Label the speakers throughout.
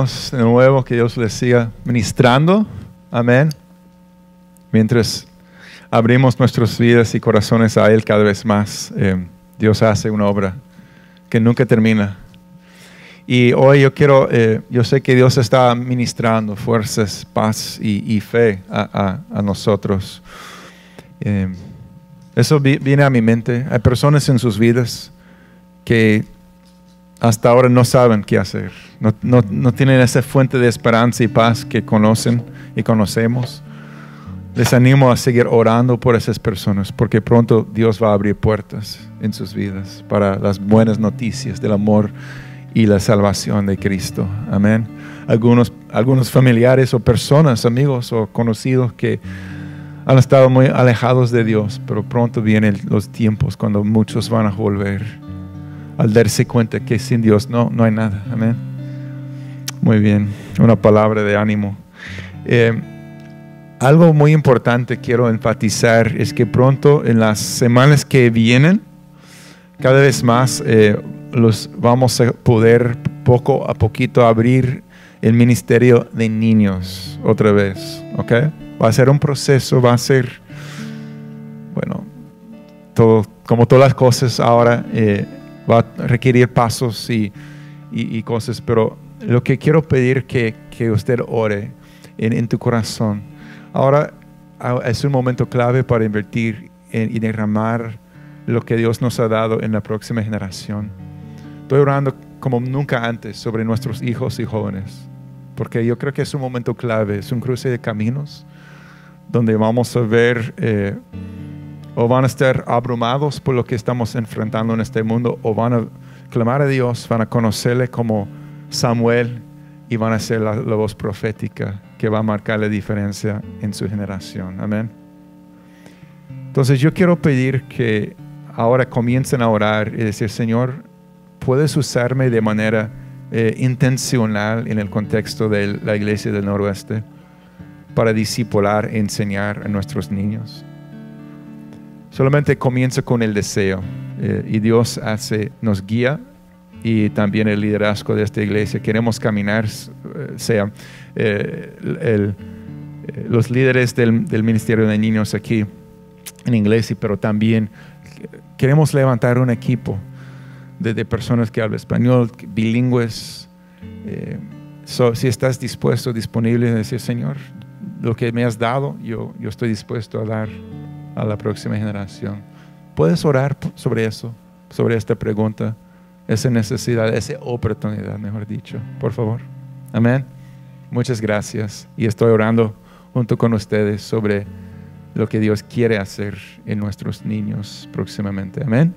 Speaker 1: de nuevo, que Dios les siga ministrando. Amén. Mientras abrimos nuestras vidas y corazones a Él cada vez más, eh, Dios hace una obra que nunca termina. Y hoy yo quiero, eh, yo sé que Dios está ministrando fuerzas, paz y, fe a, nosotros. Eh, eso viene a mi mente. Hay personas en sus vidas que hasta ahora no saben qué hacer. No, no, tienen esa fuente de esperanza y paz que conocen y conocemos. Les animo a seguir orando por esas personas porque pronto Dios va a abrir puertas en sus vidas para las buenas noticias del amor y la salvación de Cristo. Amén. Algunos, algunos familiares o personas, amigos o conocidos que han estado muy alejados de Dios, pero pronto vienen los tiempos cuando muchos van a volver al darse cuenta que sin Dios no, no hay nada. Amén. Muy bien, una palabra de ánimo. Eh, algo muy importante quiero enfatizar es que pronto en las semanas que vienen, cada vez más eh, los vamos a poder poco a poquito abrir el ministerio de niños otra vez. Va a ser un proceso, va a ser, bueno, como todas las cosas ahora, eh, va a requerir pasos y, y, cosas, pero lo que quiero pedir que, que usted ore en, en, tu corazón. Ahora ah, es un momento clave para invertir y derramar lo que Dios nos ha dado en la próxima generación. Estoy orando como nunca antes sobre nuestros hijos y jóvenes, porque yo creo que es un momento clave, es un cruce de caminos donde vamos a ver eh, o van a estar abrumados por lo que estamos enfrentando en este mundo, o van a clamar a Dios, van a conocerle como Samuel y van a ser la, voz profética que va a marcar la diferencia en su generación. Amén. Entonces yo quiero pedir que ahora comiencen a orar y decir, Señor, puedes usarme de manera eh, intencional en el contexto de la iglesia del noroeste para discipular e enseñar a nuestros niños. Solamente comienza con el deseo eh, y Dios nos guía y también el liderazgo de esta iglesia. Queremos caminar, eh, sea eh, los líderes del, Ministerio de Niños aquí en inglés, pero también queremos levantar un equipo de, personas que hablan español, bilingües. si estás dispuesto, disponible decir, Señor, lo que me has dado, yo, yo estoy dispuesto a dar a la próxima generación. ¿Puedes orar sobre eso, sobre esta pregunta, esa necesidad, esa oportunidad, mejor dicho, por favor? Amén. Muchas gracias. Y estoy orando junto con ustedes sobre lo que Dios quiere hacer en nuestros niños próximamente. Amén.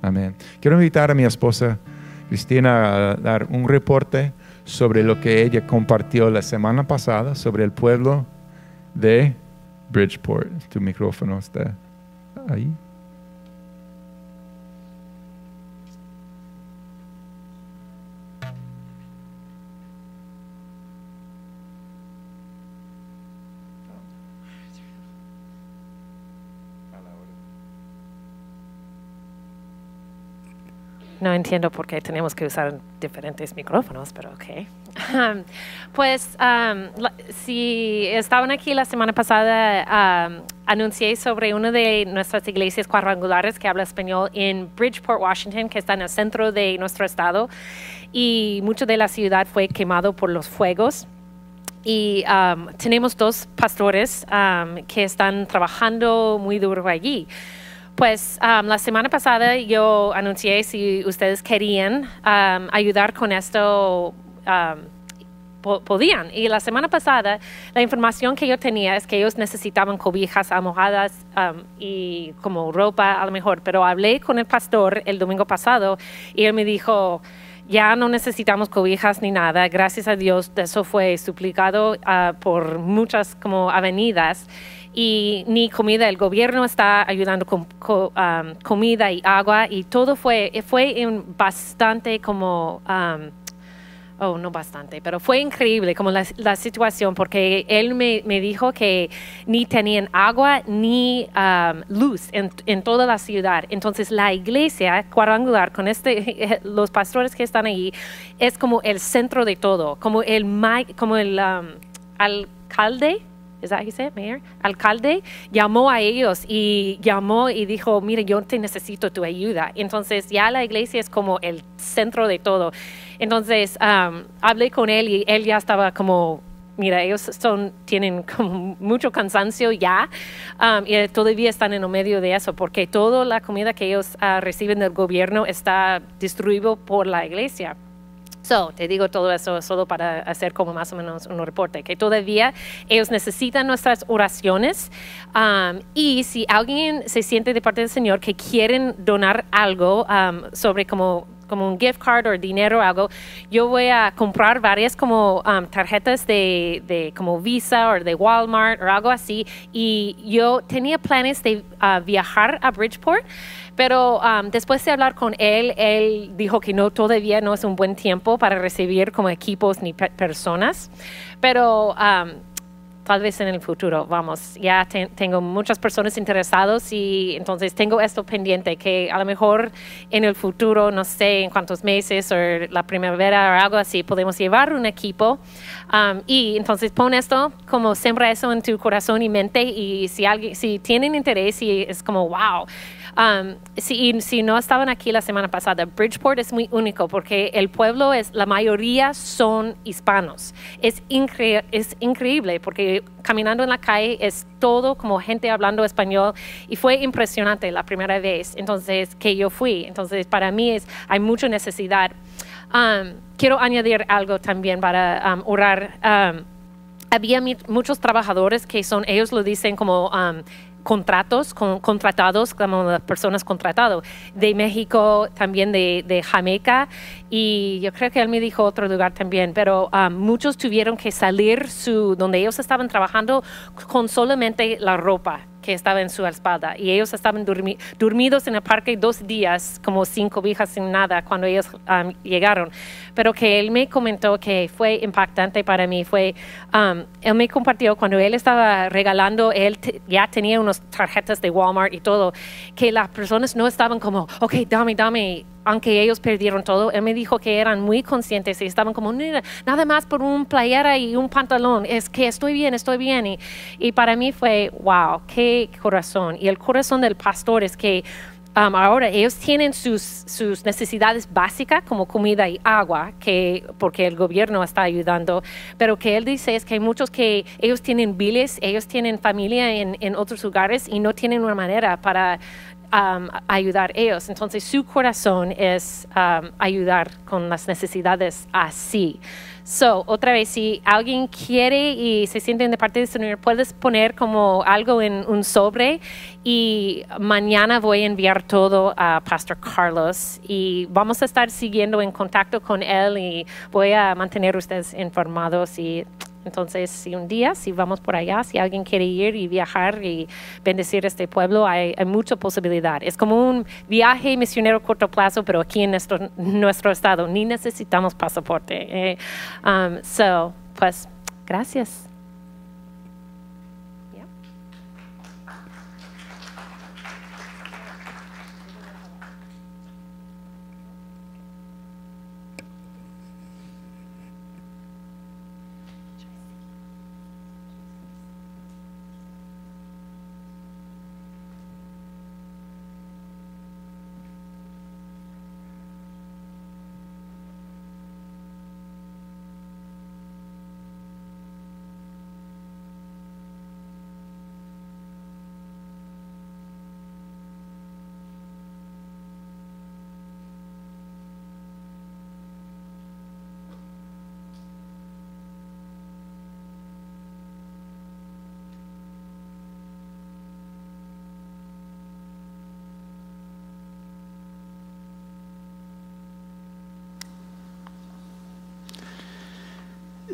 Speaker 1: Amén. Quiero invitar a mi esposa Cristina a dar un reporte sobre lo que ella compartió la semana pasada sobre el pueblo de Bridgeport. Tu micrófono está ahí.
Speaker 2: No entiendo por qué tenemos que usar diferentes micrófonos, pero ok. pues si estaban aquí la semana pasada, anuncié sobre una de nuestras iglesias cuadrangulares que habla español en Bridgeport, Washington, que está en el centro de nuestro estado. Y mucho de la ciudad fue quemado por los fuegos. Y tenemos dos pastores que están trabajando muy duro allí. Pues la semana pasada yo anuncié si ustedes querían ayudar con esto. podían. Y la semana pasada, la información que yo tenía es que ellos necesitaban cobijas, almohadas y como ropa a lo mejor. Pero hablé con el pastor el domingo pasado y él me dijo, ya no necesitamos cobijas ni nada. Gracias a Dios, eso fue suplicado ah, por muchas como avenidas y ni comida. El gobierno está ayudando con, um, comida y agua y todo fue, fue bastante como, um, Oh, no bastante, pero fue increíble como la, la situación porque él me, me, dijo que ni tenían agua ni um, luz en, en, toda la ciudad. Entonces la iglesia cuadrangular con este, los pastores que están ahí es como el centro de todo, como el, como el um, alcalde ¿Es that how mayor? Alcalde llamó a ellos y llamó y dijo, mire, yo te necesito tu ayuda. Entonces ya la iglesia es como el centro de todo. Entonces um, hablé con él y él ya estaba como mira, ellos son, tienen como mucho cansancio ya um, y todavía están en el medio de eso, porque toda la comida que ellos uh, reciben del gobierno está distribuido por la iglesia. So, te digo todo eso solo para hacer como más o menos un reporte, que todavía ellos necesitan nuestras oraciones um, y si alguien se siente de parte del Señor que quieren donar algo um, sobre como como un gift card o dinero o algo, yo voy a comprar varias como um, tarjetas de, de, como Visa o de Walmart o algo así. Y yo tenía planes de uh, viajar a Bridgeport, pero um, después de hablar con él, él dijo que no, todavía no es un buen tiempo para recibir como equipos ni personas. Pero um, tal vez en el futuro, vamos, ya tengo muchas personas interesadas y entonces tengo esto pendiente que a lo mejor en el futuro, no sé en cuántos meses o la primavera o algo así, podemos llevar un equipo um, y entonces pon esto como siembra eso en tu corazón y mente y si alguien, si tienen interés y es como, wow, Um, si, si, no estaban aquí la semana pasada, Bridgeport es muy único porque el pueblo es, la mayoría son hispanos. Es, es increíble porque caminando en la calle es todo como gente hablando español y fue impresionante la primera vez entonces que yo fui. Entonces para mí es, hay mucha necesidad. Um, quiero añadir algo también para um, orar. había muchos trabajadores que son, ellos lo dicen como contratos, con, contratados, como las personas contratadas, de México, también de, de, Jamaica, y yo creo que él me dijo otro lugar también, pero um, muchos tuvieron que salir su, donde ellos estaban trabajando con solamente la ropa que estaba en su espalda. Y ellos estaban dormidos en el parque dos días como cinco cobijas sin nada cuando ellos um, llegaron. Pero que él me comentó que fue impactante para mí fue um, él me compartió cuando él estaba regalando él ya tenía unas tarjetas de Walmart y todo que las personas no estaban como ok dame dame aunque ellos perdieron todo, él me dijo que eran muy conscientes y estaban como, nada más por un playera y un pantalón, es que estoy bien, estoy bien. Y, y para mí fue, wow, qué corazón. Y el corazón del pastor es que um, ahora ellos tienen sus, sus, necesidades básicas como comida y agua, que, porque el gobierno está ayudando, pero que él dice es que hay muchos que ellos tienen biles, ellos tienen familia en, en otros lugares y no tienen una manera para Um, ayudar ellos. Entonces su corazón es um, ayudar con las necesidades así. So, otra vez, si alguien quiere y se siente de parte de Señor, puedes poner como algo en un sobre y mañana voy a enviar todo a Pastor Carlos y vamos a estar siguiendo en contacto con él y voy a mantener ustedes informados y entonces, si un día, si vamos por allá, si alguien quiere ir y viajar y bendecir este pueblo, hay, mucha posibilidad. Es como un viaje misionero corto plazo, pero aquí en nuestro, nuestro estado ni necesitamos pasaporte. Eh, um, so, pues, gracias.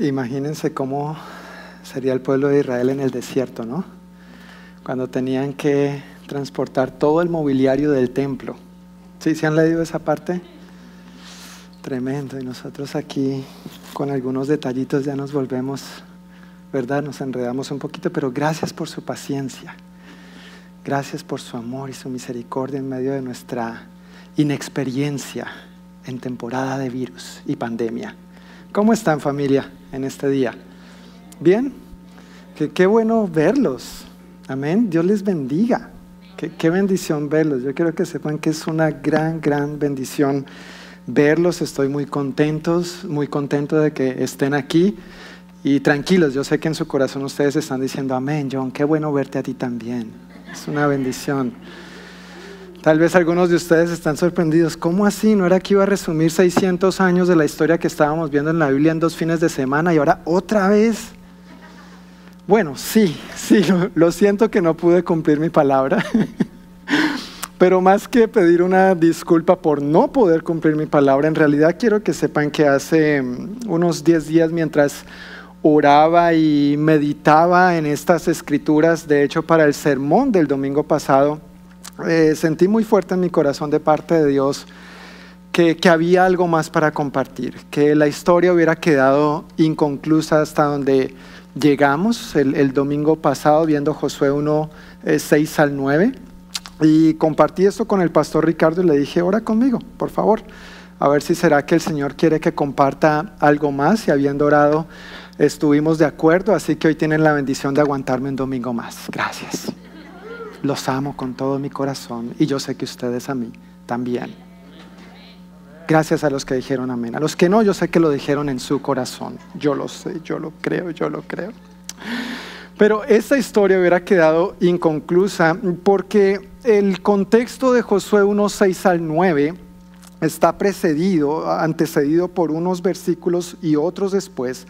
Speaker 3: Imagínense cómo sería el pueblo de Israel en el desierto, ¿no? Cuando tenían que transportar todo el mobiliario del templo. ¿Sí? ¿Se han leído esa parte? Tremendo. Y nosotros aquí con algunos detallitos ya nos volvemos, ¿verdad? Nos enredamos un poquito, pero gracias por su paciencia. Gracias por su amor y su misericordia en medio de nuestra inexperiencia en temporada de virus y pandemia. ¿Cómo están familia en este día? ¿Bien? Qué, qué bueno verlos. Amén. Dios les bendiga. Qué, qué, bendición verlos. Yo quiero que sepan que es una gran, gran bendición verlos. Estoy muy contentos, muy contento de que estén aquí. Y tranquilos, yo sé que en su corazón ustedes están diciendo, amén, John, qué bueno verte a ti también. Es una bendición. Tal vez algunos de ustedes están sorprendidos. ¿Cómo así? ¿No era que iba a resumir 600 años de la historia que estábamos viendo en la Biblia en dos fines de semana y ahora otra vez? Bueno, sí, sí, lo siento que no pude cumplir mi palabra. Pero más que pedir una disculpa por no poder cumplir mi palabra, en realidad quiero que sepan que hace mm, unos 10 días mientras oraba y meditaba en estas escrituras, de hecho para el sermón del domingo pasado, eh, sentí muy fuerte en mi corazón de parte de Dios que, había algo más para compartir, que la historia hubiera quedado inconclusa hasta donde llegamos el, el domingo pasado viendo Josué 1, eh, 6 al 9. Y compartí esto con el pastor Ricardo y le dije, ora conmigo, por favor, a ver si será que el Señor quiere que comparta algo más. Y habiendo orado, estuvimos de acuerdo, así que hoy tienen la bendición de aguantarme un domingo más. Gracias. Los amo con todo mi corazón y yo sé que ustedes a mí también. Gracias a los que dijeron amén. A los que no, yo sé que lo dijeron en su corazón. Yo lo sé, yo lo creo, yo lo creo. Pero esta historia hubiera quedado inconclusa porque el contexto de Josué 1, 6 al 9 está precedido, antecedido por unos versículos y otros después,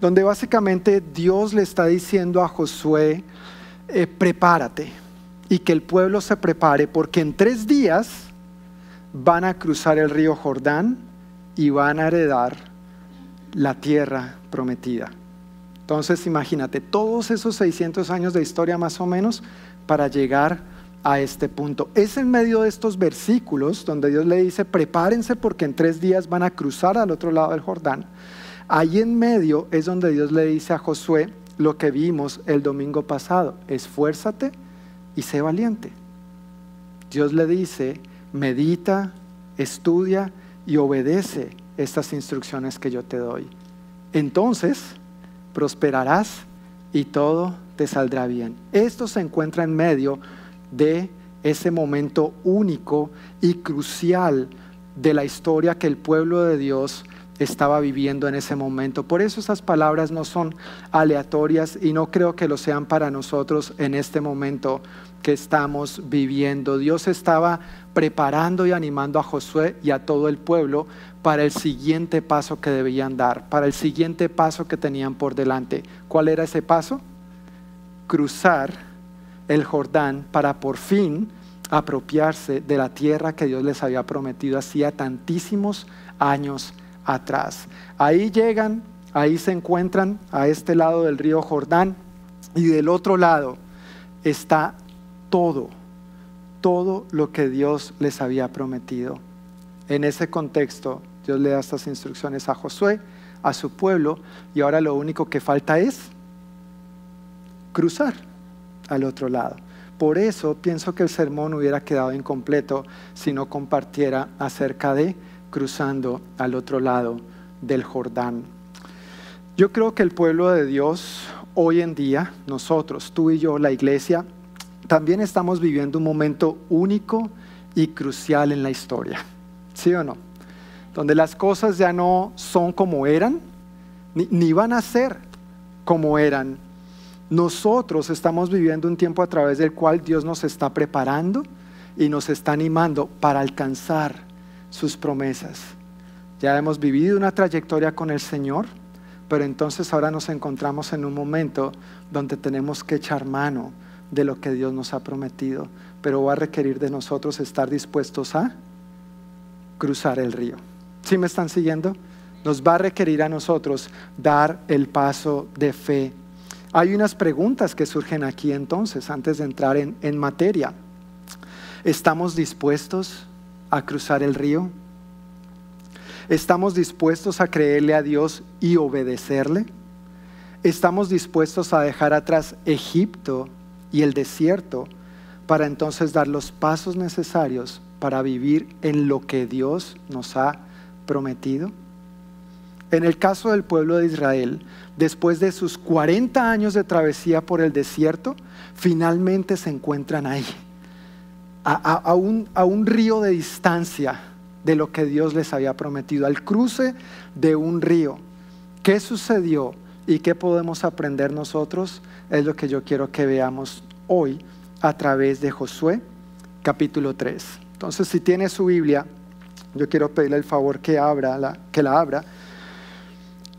Speaker 3: donde básicamente Dios le está diciendo a Josué, eh, prepárate y que el pueblo se prepare porque en tres días van a cruzar el río Jordán y van a heredar la tierra prometida. Entonces imagínate todos esos 600 años de historia más o menos para llegar a este punto. Es en medio de estos versículos donde Dios le dice, prepárense porque en tres días van a cruzar al otro lado del Jordán. Ahí en medio es donde Dios le dice a Josué lo que vimos el domingo pasado, esfuérzate y sé valiente. Dios le dice, medita, estudia y obedece estas instrucciones que yo te doy. Entonces prosperarás y todo te saldrá bien. Esto se encuentra en medio de ese momento único y crucial de la historia que el pueblo de Dios estaba viviendo en ese momento. Por eso esas palabras no son aleatorias y no creo que lo sean para nosotros en este momento que estamos viviendo. Dios estaba preparando y animando a Josué y a todo el pueblo para el siguiente paso que debían dar, para el siguiente paso que tenían por delante. ¿Cuál era ese paso? Cruzar el Jordán para por fin apropiarse de la tierra que Dios les había prometido hacía tantísimos años atrás. Ahí llegan, ahí se encuentran a este lado del río Jordán y del otro lado está todo, todo lo que Dios les había prometido. En ese contexto, Dios le da estas instrucciones a Josué, a su pueblo, y ahora lo único que falta es cruzar al otro lado. Por eso pienso que el sermón hubiera quedado incompleto si no compartiera acerca de cruzando al otro lado del Jordán. Yo creo que el pueblo de Dios hoy en día, nosotros, tú y yo, la iglesia, también estamos viviendo un momento único y crucial en la historia. ¿Sí o no? Donde las cosas ya no son como eran, ni, ni van a ser como eran. Nosotros estamos viviendo un tiempo a través del cual Dios nos está preparando y nos está animando para alcanzar sus promesas. Ya hemos vivido una trayectoria con el Señor, pero entonces ahora nos encontramos en un momento donde tenemos que echar mano de lo que Dios nos ha prometido, pero va a requerir de nosotros estar dispuestos a cruzar el río. ¿Sí me están siguiendo? Nos va a requerir a nosotros dar el paso de fe. Hay unas preguntas que surgen aquí entonces, antes de entrar en, en materia. ¿Estamos dispuestos a cruzar el río? ¿Estamos dispuestos a creerle a Dios y obedecerle? ¿Estamos dispuestos a dejar atrás Egipto y el desierto para entonces dar los pasos necesarios para vivir en lo que Dios nos ha prometido? En el caso del pueblo de Israel, después de sus 40 años de travesía por el desierto, finalmente se encuentran ahí, a, un, a un río de distancia de lo que Dios les había prometido, al cruce de un río. ¿Qué sucedió y qué podemos aprender nosotros? Es lo que yo quiero que veamos hoy a través de Josué capítulo 3. Entonces, si tiene su Biblia, yo quiero pedirle el favor que, abra la, que la abra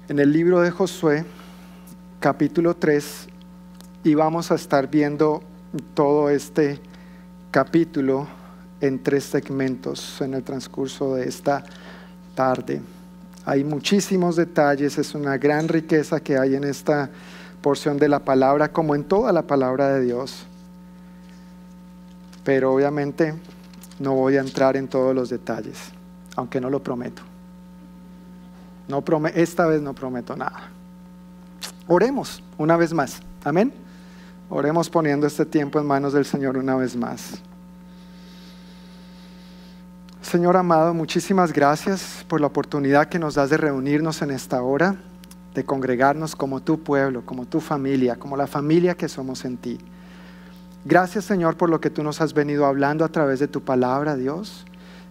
Speaker 3: en el libro de Josué capítulo 3 y vamos a estar viendo todo este capítulo en tres segmentos en el transcurso de esta tarde. Hay muchísimos detalles, es una gran riqueza que hay en esta porción de la palabra, como en toda la palabra de Dios. Pero obviamente no voy a entrar en todos los detalles, aunque no lo prometo. No esta vez no prometo nada. Oremos una vez más. Amén. Oremos poniendo este tiempo en manos del Señor una vez más. Señor amado, muchísimas gracias por la oportunidad que nos das de reunirnos en esta hora, de congregarnos como tu pueblo, como tu familia, como la familia que somos en ti. Gracias Señor por lo que tú nos has venido hablando a través de tu palabra, Dios.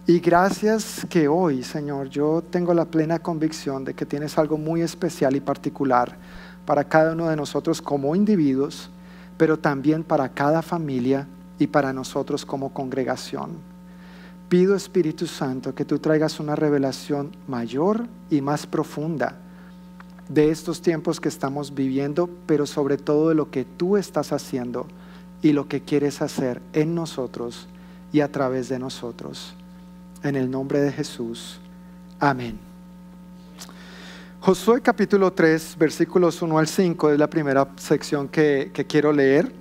Speaker 3: Y gracias que hoy, Señor, yo tengo la plena convicción de que tienes algo muy especial y particular para cada uno de nosotros como individuos, pero también para cada familia y para nosotros como congregación. Pido Espíritu Santo que tú traigas una revelación mayor y más profunda de estos tiempos que estamos viviendo, pero sobre todo de lo que tú estás haciendo y lo que quieres hacer en nosotros y a través de nosotros. En el nombre de Jesús. Amén. Josué capítulo 3, versículos 1 al 5 es la primera sección que, quiero leer.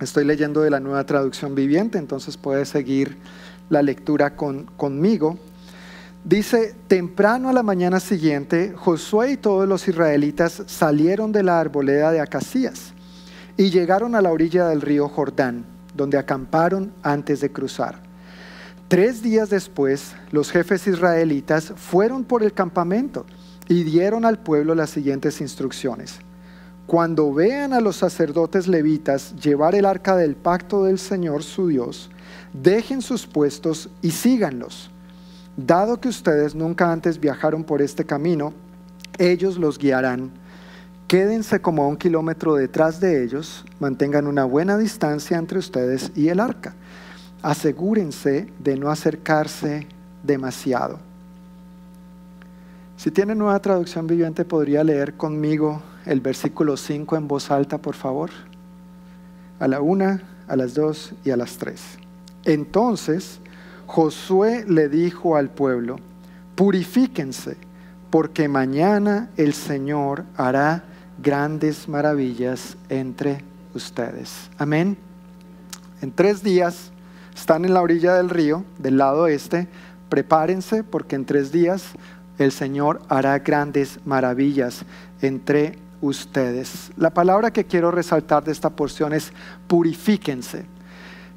Speaker 3: Estoy leyendo de la nueva traducción viviente, entonces puedes seguir la lectura con, conmigo. Dice, temprano a la mañana siguiente, Josué y todos los israelitas salieron de la arboleda de Acacías y llegaron a la orilla del río Jordán, donde acamparon antes de cruzar. Tres días después, los jefes israelitas fueron por el campamento y dieron al pueblo las siguientes instrucciones. Cuando vean a los sacerdotes levitas llevar el arca del pacto del Señor su Dios, dejen sus puestos y síganlos. Dado que ustedes nunca antes viajaron por este camino, ellos los guiarán. Quédense como a un kilómetro detrás de ellos, mantengan una buena distancia entre ustedes y el arca. Asegúrense de no acercarse demasiado. Si tiene nueva traducción viviente, podría leer conmigo el versículo 5 en voz alta, por favor. A la una, a las dos y a las tres. Entonces Josué le dijo al pueblo, purifíquense, porque mañana el Señor hará grandes maravillas entre ustedes. Amén. En tres días están en la orilla del río, del lado este. Prepárense porque en tres días el Señor hará grandes maravillas entre ustedes. La palabra que quiero resaltar de esta porción es purifíquense.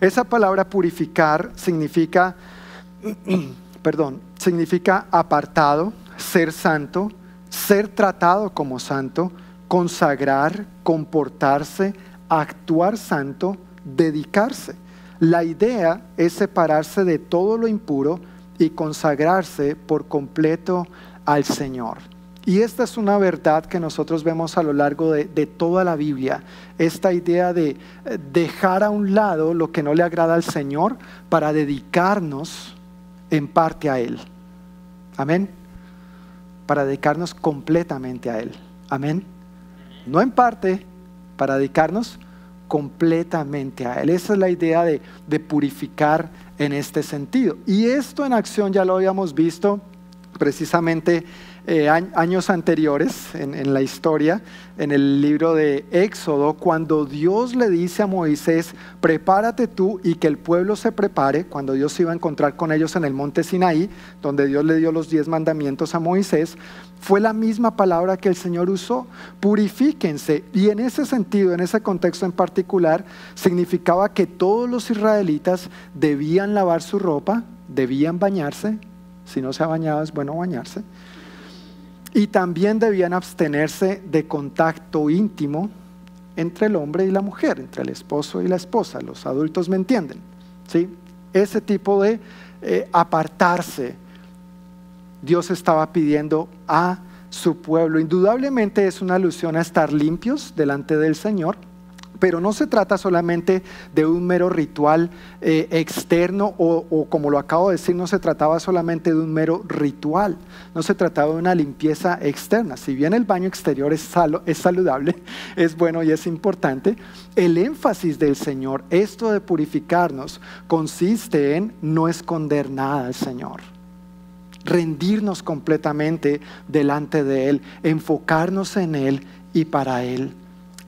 Speaker 3: Esa palabra purificar significa, perdón, significa apartado, ser santo, ser tratado como santo, consagrar, comportarse, actuar santo, dedicarse. La idea es separarse de todo lo impuro y consagrarse por completo al Señor. Y esta es una verdad que nosotros vemos a lo largo de, toda la Biblia, esta idea de eh, dejar a un lado lo que no le agrada al Señor para dedicarnos en parte a Él. Amén. Para dedicarnos completamente a Él. Amén. No en parte, para dedicarnos completamente a Él. Esa es la idea de, de purificar en este sentido. Y esto en acción ya lo habíamos visto precisamente eh, años anteriores en, la historia, en el libro de Éxodo, cuando Dios le dice a Moisés, prepárate tú y que el pueblo se prepare, cuando Dios iba a encontrar con ellos en el monte Sinaí, donde Dios le dio los diez mandamientos a Moisés, fue la misma palabra que el Señor usó, purifíquense. Y en ese sentido, en ese contexto en particular, significaba que todos los israelitas debían lavar su ropa, debían bañarse, si no se ha bañado es bueno bañarse, y también debían abstenerse de contacto íntimo entre el hombre y la mujer, entre el esposo y la esposa. Los adultos me entienden. ¿sí? Ese tipo de eh, apartarse, Dios estaba pidiendo a su pueblo. Indudablemente es una alusión a estar limpios delante del Señor, pero no se trata solamente de un mero ritual eh, externo o, como lo acabo de decir, no se trataba solamente de un mero ritual, no se trataba de una limpieza externa. Si bien el baño exterior es, es saludable, es bueno y es importante, el énfasis del Señor, esto de purificarnos, consiste en no esconder nada al Señor rendirnos completamente delante de Él, enfocarnos en Él y para Él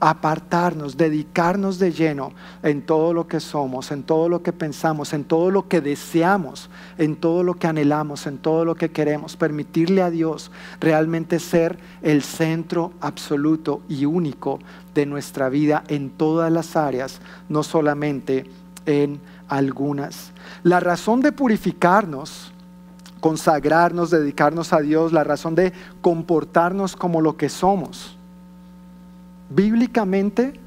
Speaker 3: apartarnos, dedicarnos de lleno en todo lo que somos, en todo lo que pensamos, en todo lo que deseamos, en todo lo que anhelamos, en todo lo que queremos, permitirle a Dios realmente ser el centro absoluto y único de nuestra vida en todas las áreas, no solamente en algunas. La razón de purificarnos, consagrarnos, dedicarnos a Dios, la razón de comportarnos como lo que somos, Bíblicamente,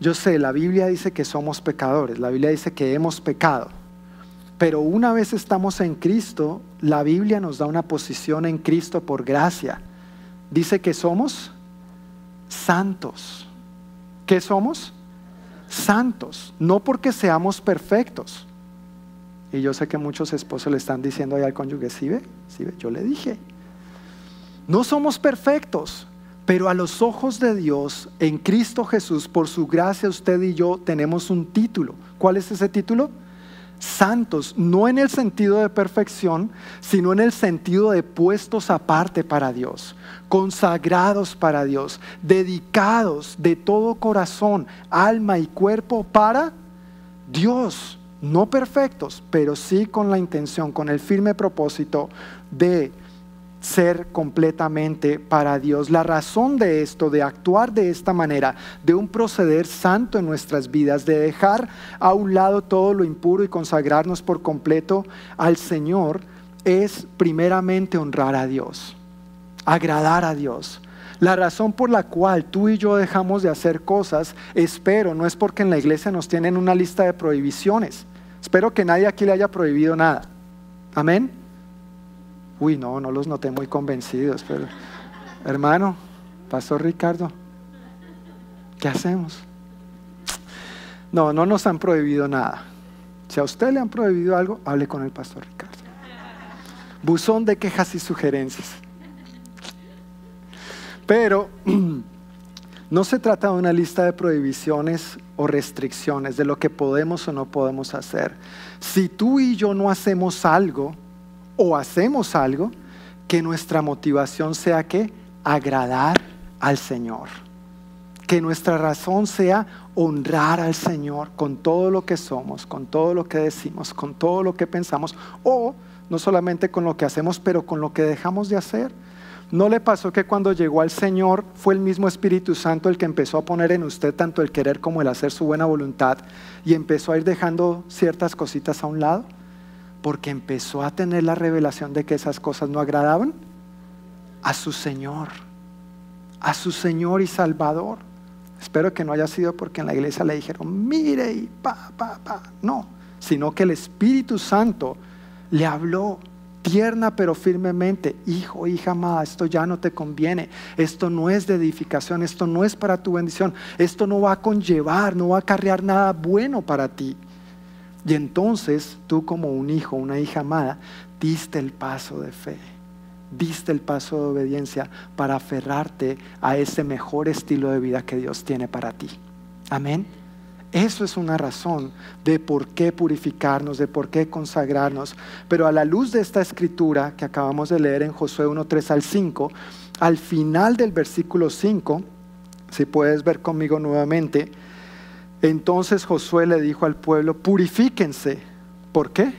Speaker 3: yo sé, la Biblia dice que somos pecadores, la Biblia dice que hemos pecado, pero una vez estamos en Cristo, la Biblia nos da una posición en Cristo por gracia. Dice que somos santos. ¿Qué somos? Santos, no porque seamos perfectos. Y yo sé que muchos esposos le están diciendo ahí al cónyuge, ¿sí ve? ¿Sí ve? Yo le dije. No somos perfectos, pero a los ojos de Dios, en Cristo Jesús, por su gracia, usted y yo tenemos un título. ¿Cuál es ese título? Santos, no en el sentido de perfección, sino en el sentido de puestos aparte para Dios, consagrados para Dios, dedicados de todo corazón, alma y cuerpo para Dios. No perfectos, pero sí con la intención, con el firme propósito de ser completamente para Dios. La razón de esto, de actuar de esta manera, de un proceder santo en nuestras vidas, de dejar a un lado todo lo impuro y consagrarnos por completo al Señor, es primeramente honrar a Dios, agradar a Dios. La razón por la cual tú y yo dejamos de hacer cosas, espero, no es porque en la iglesia nos tienen una lista de prohibiciones. Espero que nadie aquí le haya prohibido nada. Amén. Uy, no, no los noté muy convencidos, pero hermano, Pastor Ricardo, ¿qué hacemos? No, no nos han prohibido nada. Si a usted le han prohibido algo, hable con el Pastor Ricardo. Buzón de quejas y sugerencias. Pero no se trata de una lista de prohibiciones o restricciones de lo que podemos o no podemos hacer. Si tú y yo no hacemos algo, o hacemos algo que nuestra motivación sea que agradar al Señor. Que nuestra razón sea honrar al Señor con todo lo que somos, con todo lo que decimos, con todo lo que pensamos, o no solamente con lo que hacemos, pero con lo que dejamos de hacer. ¿No le pasó que cuando llegó al Señor fue el mismo Espíritu Santo el que empezó a poner en usted tanto el querer como el hacer su buena voluntad y empezó a ir dejando ciertas cositas a un lado? Porque empezó a tener la revelación de que esas cosas no agradaban a su Señor, a su Señor y Salvador. Espero que no haya sido porque en la iglesia le dijeron, mire y pa, pa, pa. No, sino que el Espíritu Santo le habló tierna pero firmemente, hijo, hija amada, esto ya no te conviene, esto no es de edificación, esto no es para tu bendición, esto no va a conllevar, no va a acarrear nada bueno para ti. Y entonces tú como un hijo, una hija amada, diste el paso de fe, diste el paso de obediencia para aferrarte a ese mejor estilo de vida que Dios tiene para ti. Amén. Eso es una razón de por qué purificarnos, de por qué consagrarnos. Pero a la luz de esta escritura que acabamos de leer en Josué 1, 3 al 5, al final del versículo 5, si puedes ver conmigo nuevamente, entonces Josué le dijo al pueblo, purifíquense. ¿Por qué?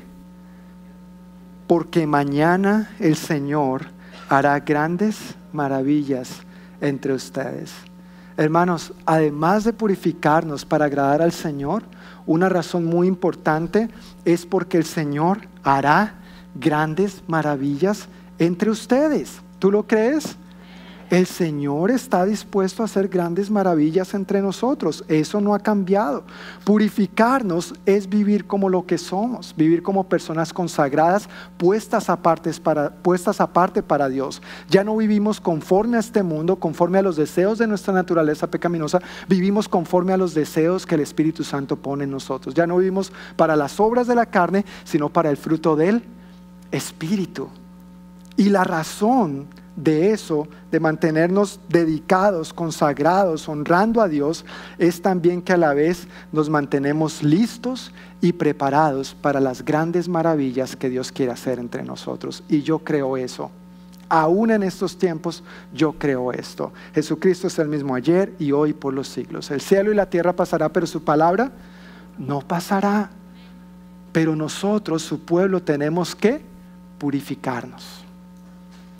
Speaker 3: Porque mañana el Señor hará grandes maravillas entre ustedes. Hermanos, además de purificarnos para agradar al Señor, una razón muy importante es porque el Señor hará grandes maravillas entre ustedes. ¿Tú lo crees? El Señor está dispuesto a hacer grandes maravillas entre nosotros. Eso no ha cambiado. Purificarnos es vivir como lo que somos, vivir como personas consagradas, puestas aparte para, puestas para Dios. Ya no vivimos conforme a este mundo, conforme a los deseos de nuestra naturaleza pecaminosa, vivimos conforme a los deseos que el Espíritu Santo pone en nosotros. Ya no vivimos para las obras de la carne, sino para el fruto del Espíritu. Y la razón de eso, de mantenernos dedicados, consagrados, honrando a Dios, es también que a la vez nos mantenemos listos y preparados para las grandes maravillas que Dios quiere hacer entre nosotros. Y yo creo eso. Aún en estos tiempos yo creo esto. Jesucristo es el mismo ayer y hoy por los siglos. El cielo y la tierra pasará, pero su palabra no pasará. Pero nosotros, su pueblo, tenemos que purificarnos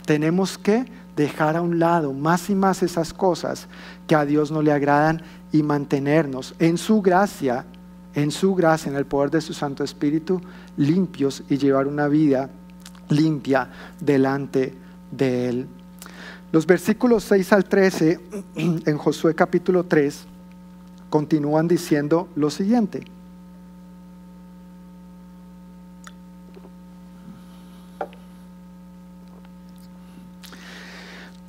Speaker 3: tenemos que dejar a un lado más y más esas cosas que a Dios no le agradan y mantenernos en su gracia, en su gracia, en el poder de su Santo Espíritu, limpios y llevar una vida limpia delante de Él. Los versículos 6 al 13 en Josué capítulo 3 continúan diciendo lo siguiente.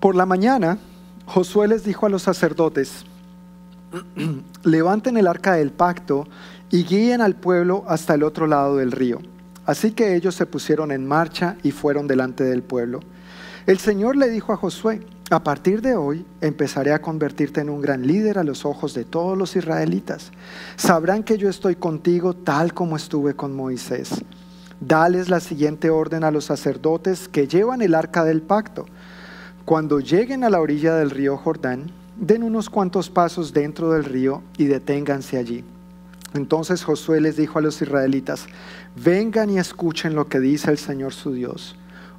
Speaker 3: Por la mañana, Josué les dijo a los sacerdotes, levanten el arca del pacto y guíen al pueblo hasta el otro lado del río. Así que ellos se pusieron en marcha y fueron delante del pueblo. El Señor le dijo a Josué, a partir de hoy empezaré a convertirte en un gran líder a los ojos de todos los israelitas. Sabrán que yo estoy contigo tal como estuve con Moisés. Dales la siguiente orden a los sacerdotes que llevan el arca del pacto. Cuando lleguen a la orilla del río Jordán, den unos cuantos pasos dentro del río y deténganse allí. Entonces Josué les dijo a los israelitas, vengan y escuchen lo que dice el Señor su Dios.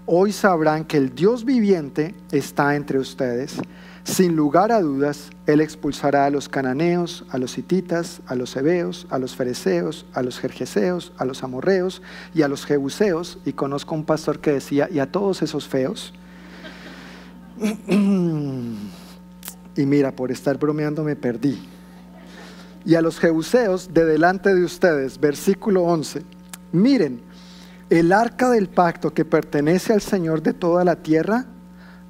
Speaker 3: Hoy sabrán que el Dios viviente está entre ustedes. Sin lugar a dudas, Él expulsará a los cananeos, a los hititas, a los hebeos, a los fereceos, a los jerjeseos, a los amorreos y a los jebuseos. Y conozco un pastor que decía, y a todos esos feos y mira, por estar bromeando me perdí. Y a los jebuseos de delante de ustedes, versículo 11, miren, el arca del pacto que pertenece al Señor de toda la tierra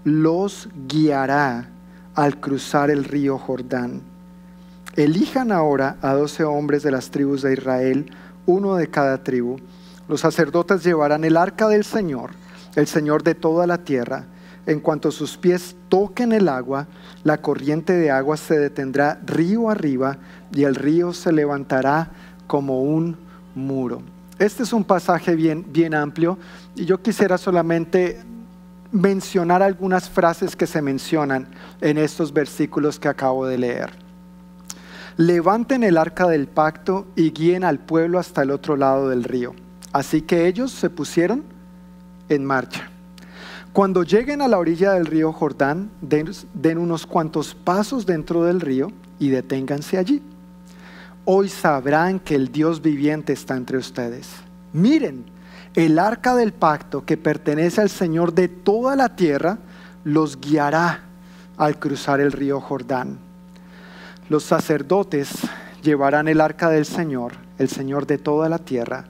Speaker 3: los guiará al cruzar el río Jordán. Elijan ahora a doce hombres de las tribus de Israel, uno de cada tribu. Los sacerdotes llevarán el arca del Señor, el Señor de toda la tierra, en cuanto sus pies toquen el agua, la corriente de agua se detendrá río arriba y el río se levantará como un muro. Este es un pasaje bien, bien amplio y yo quisiera solamente mencionar algunas frases que se mencionan en estos versículos que acabo de leer. Levanten el arca del pacto y guíen al pueblo hasta el otro lado del río. Así que ellos se pusieron en marcha. Cuando lleguen a la orilla del río Jordán, den, unos cuantos pasos dentro del río y deténganse allí. Hoy sabrán que el Dios viviente está entre ustedes. Miren, el arca del pacto que pertenece al Señor de toda la tierra los guiará al cruzar el río Jordán. Los sacerdotes llevarán el arca del Señor, el Señor de toda la tierra,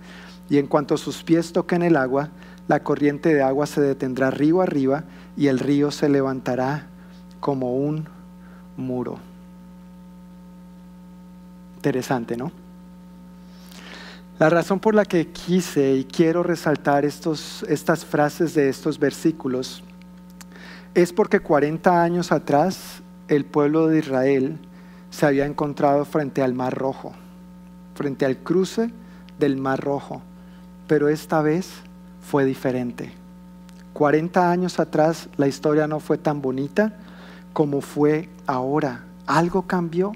Speaker 3: y en cuanto sus pies toquen el agua, la corriente de agua se detendrá río arriba y el río se levantará como un muro. Interesante, ¿no? La razón por la que quise y quiero resaltar estos, estas frases de estos versículos es porque 40 años atrás el pueblo de Israel se había encontrado frente al Mar Rojo frente al cruce del Mar Rojo, pero esta vez fue diferente. 40 años atrás la historia no fue tan bonita como fue ahora. Algo cambió.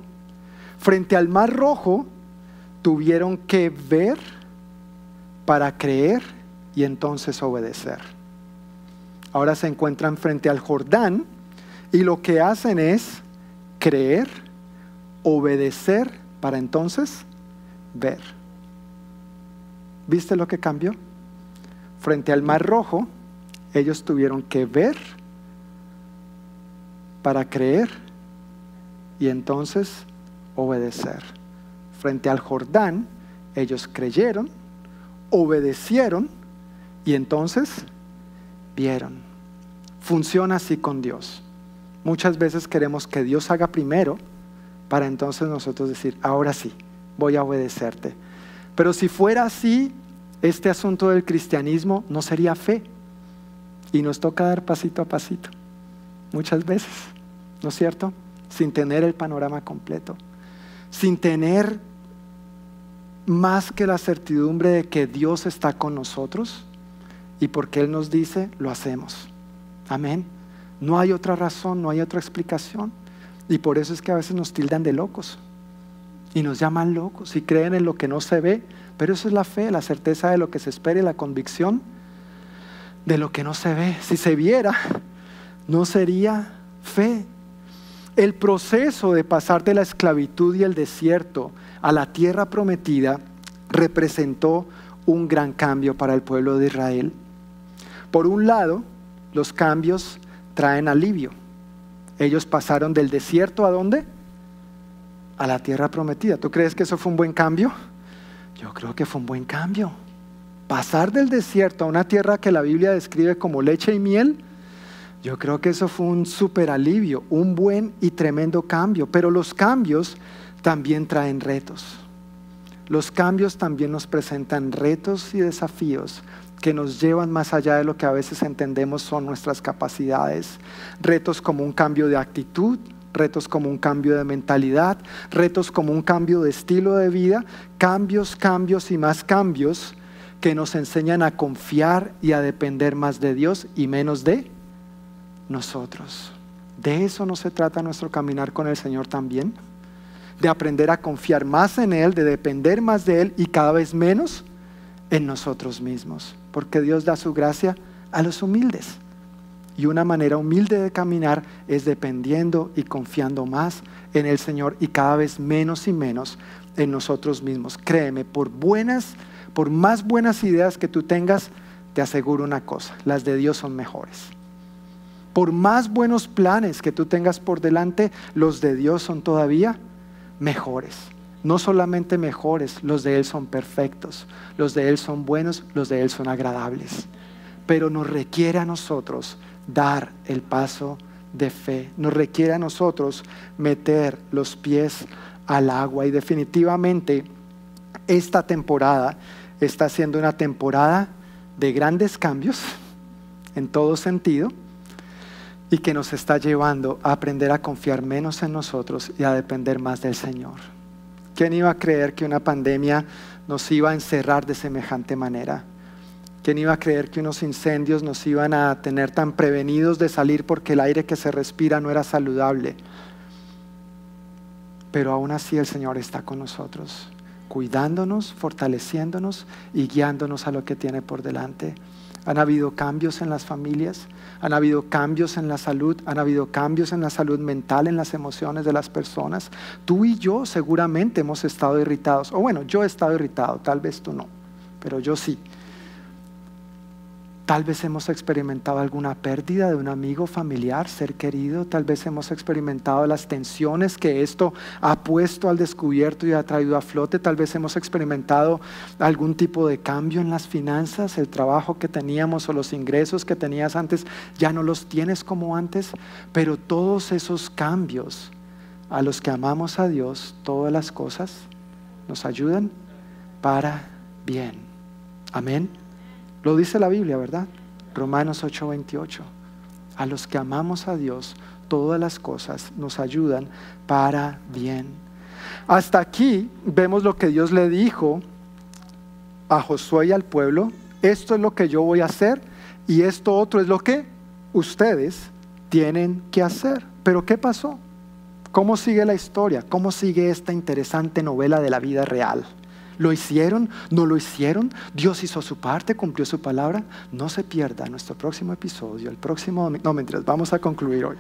Speaker 3: Frente al Mar Rojo tuvieron que ver para creer y entonces obedecer. Ahora se encuentran frente al Jordán y lo que hacen es creer, obedecer para entonces ver. ¿Viste lo que cambió? Frente al Mar Rojo, ellos tuvieron que ver para creer y entonces obedecer. Frente al Jordán, ellos creyeron, obedecieron y entonces vieron. Funciona así con Dios. Muchas veces queremos que Dios haga primero para entonces nosotros decir, ahora sí, voy a obedecerte. Pero si fuera así, este asunto del cristianismo no sería fe. Y nos toca dar pasito a pasito, muchas veces, ¿no es cierto? Sin tener el panorama completo, sin tener más que la certidumbre de que Dios está con nosotros y porque Él nos dice, lo hacemos. Amén. No hay otra razón, no hay otra explicación. Y por eso es que a veces nos tildan de locos y nos llaman locos y creen en lo que no se ve, pero eso es la fe, la certeza de lo que se espera y la convicción de lo que no se ve. Si se viera, no sería fe. El proceso de pasar de la esclavitud y el desierto a la tierra prometida representó un gran cambio para el pueblo de Israel. Por un lado, los cambios traen alivio. Ellos pasaron del desierto a dónde? A la tierra prometida. ¿Tú crees que eso fue un buen cambio? Yo creo que fue un buen cambio. Pasar del desierto a una tierra que la Biblia describe como leche y miel, yo creo que eso fue un super alivio, un buen y tremendo cambio. Pero los cambios también traen retos. Los cambios también nos presentan retos y desafíos que nos llevan más allá de lo que a veces entendemos son nuestras capacidades. Retos como un cambio de actitud, retos como un cambio de mentalidad, retos como un cambio de estilo de vida, cambios, cambios y más cambios que nos enseñan a confiar y a depender más de Dios y menos de nosotros. De eso no se trata nuestro caminar con el Señor también, de aprender a confiar más en Él, de depender más de Él y cada vez menos en nosotros mismos, porque Dios da su gracia a los humildes. Y una manera humilde de caminar es dependiendo y confiando más en el Señor y cada vez menos y menos en nosotros mismos. Créeme, por buenas, por más buenas ideas que tú tengas, te aseguro una cosa, las de Dios son mejores. Por más buenos planes que tú tengas por delante, los de Dios son todavía mejores no solamente mejores, los de Él son perfectos, los de Él son buenos, los de Él son agradables. Pero nos requiere a nosotros dar el paso de fe, nos requiere a nosotros meter los pies al agua y definitivamente esta temporada está siendo una temporada de grandes cambios en todo sentido y que nos está llevando a aprender a confiar menos en nosotros y a depender más del Señor. ¿Quién iba a creer que una pandemia nos iba a encerrar de semejante manera? ¿Quién iba a creer que unos incendios nos iban a tener tan prevenidos de salir porque el aire que se respira no era saludable? Pero aún así el Señor está con nosotros, cuidándonos, fortaleciéndonos y guiándonos a lo que tiene por delante. Han habido cambios en las familias, han habido cambios en la salud, han habido cambios en la salud mental, en las emociones de las personas. Tú y yo seguramente hemos estado irritados, o bueno, yo he estado irritado, tal vez tú no, pero yo sí. Tal vez hemos experimentado alguna pérdida de un amigo familiar, ser querido. Tal vez hemos experimentado las tensiones que esto ha puesto al descubierto y ha traído a flote. Tal vez hemos experimentado algún tipo de cambio en las finanzas, el trabajo que teníamos o los ingresos que tenías antes ya no los tienes como antes. Pero todos esos cambios a los que amamos a Dios, todas las cosas nos ayudan para bien. Amén. Lo dice la Biblia, ¿verdad? Romanos 8:28. A los que amamos a Dios, todas las cosas nos ayudan para bien. Hasta aquí vemos lo que Dios le dijo a Josué y al pueblo. Esto es lo que yo voy a hacer y esto otro es lo que ustedes tienen que hacer. Pero ¿qué pasó? ¿Cómo sigue la historia? ¿Cómo sigue esta interesante novela de la vida real? ¿Lo hicieron? ¿No lo hicieron? ¿Dios hizo su parte? ¿Cumplió su palabra? No se pierda nuestro próximo episodio, el próximo No, mientras vamos a concluir hoy.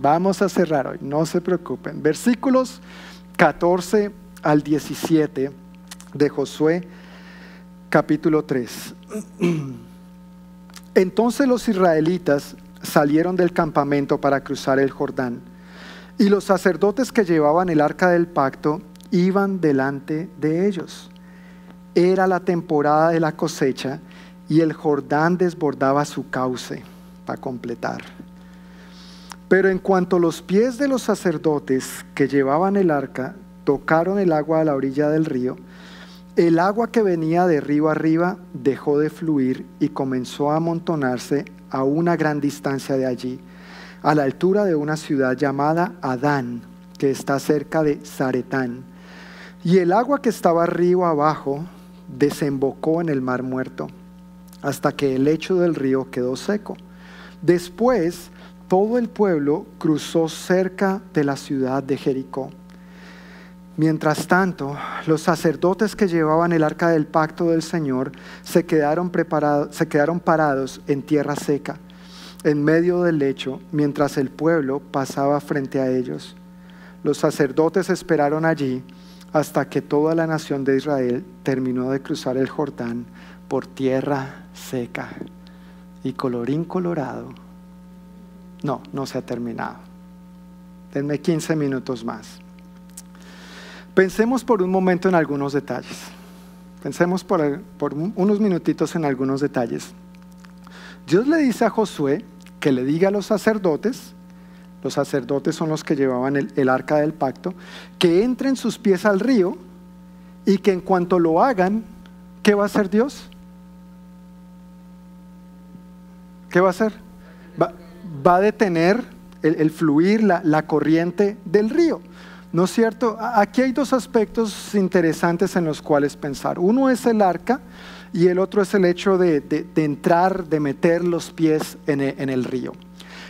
Speaker 3: Vamos a cerrar hoy, no se preocupen. Versículos 14 al 17 de Josué capítulo 3. Entonces los israelitas salieron del campamento para cruzar el Jordán, y los sacerdotes que llevaban el arca del pacto iban delante de ellos. Era la temporada de la cosecha y el Jordán desbordaba su cauce para completar. Pero en cuanto los pies de los sacerdotes que llevaban el arca tocaron el agua a la orilla del río, el agua que venía de río arriba dejó de fluir y comenzó a amontonarse a una gran distancia de allí, a la altura de una ciudad llamada Adán, que está cerca de Zaretán. Y el agua que estaba río abajo desembocó en el mar muerto, hasta que el lecho del río quedó seco. Después, todo el pueblo cruzó cerca de la ciudad de Jericó. Mientras tanto, los sacerdotes que llevaban el arca del pacto del Señor se quedaron, preparados, se quedaron parados en tierra seca, en medio del lecho, mientras el pueblo pasaba frente a ellos. Los sacerdotes esperaron allí hasta que toda la nación de Israel terminó de cruzar el Jordán por tierra seca. Y colorín colorado, no, no se ha terminado. Denme 15 minutos más. Pensemos por un momento en algunos detalles. Pensemos por, unos minutitos en algunos detalles. Dios le dice a Josué que le diga a los sacerdotes, los sacerdotes son los que llevaban el, arca del pacto, que entren sus pies al río y que en cuanto lo hagan, ¿qué va a hacer Dios? ¿Qué va a hacer? va a detener el, fluir, la, corriente del río. ¿No es cierto? Aquí hay dos aspectos interesantes en los cuales pensar. Uno es el arca y el otro es el hecho de, entrar, de meter los pies en el, río.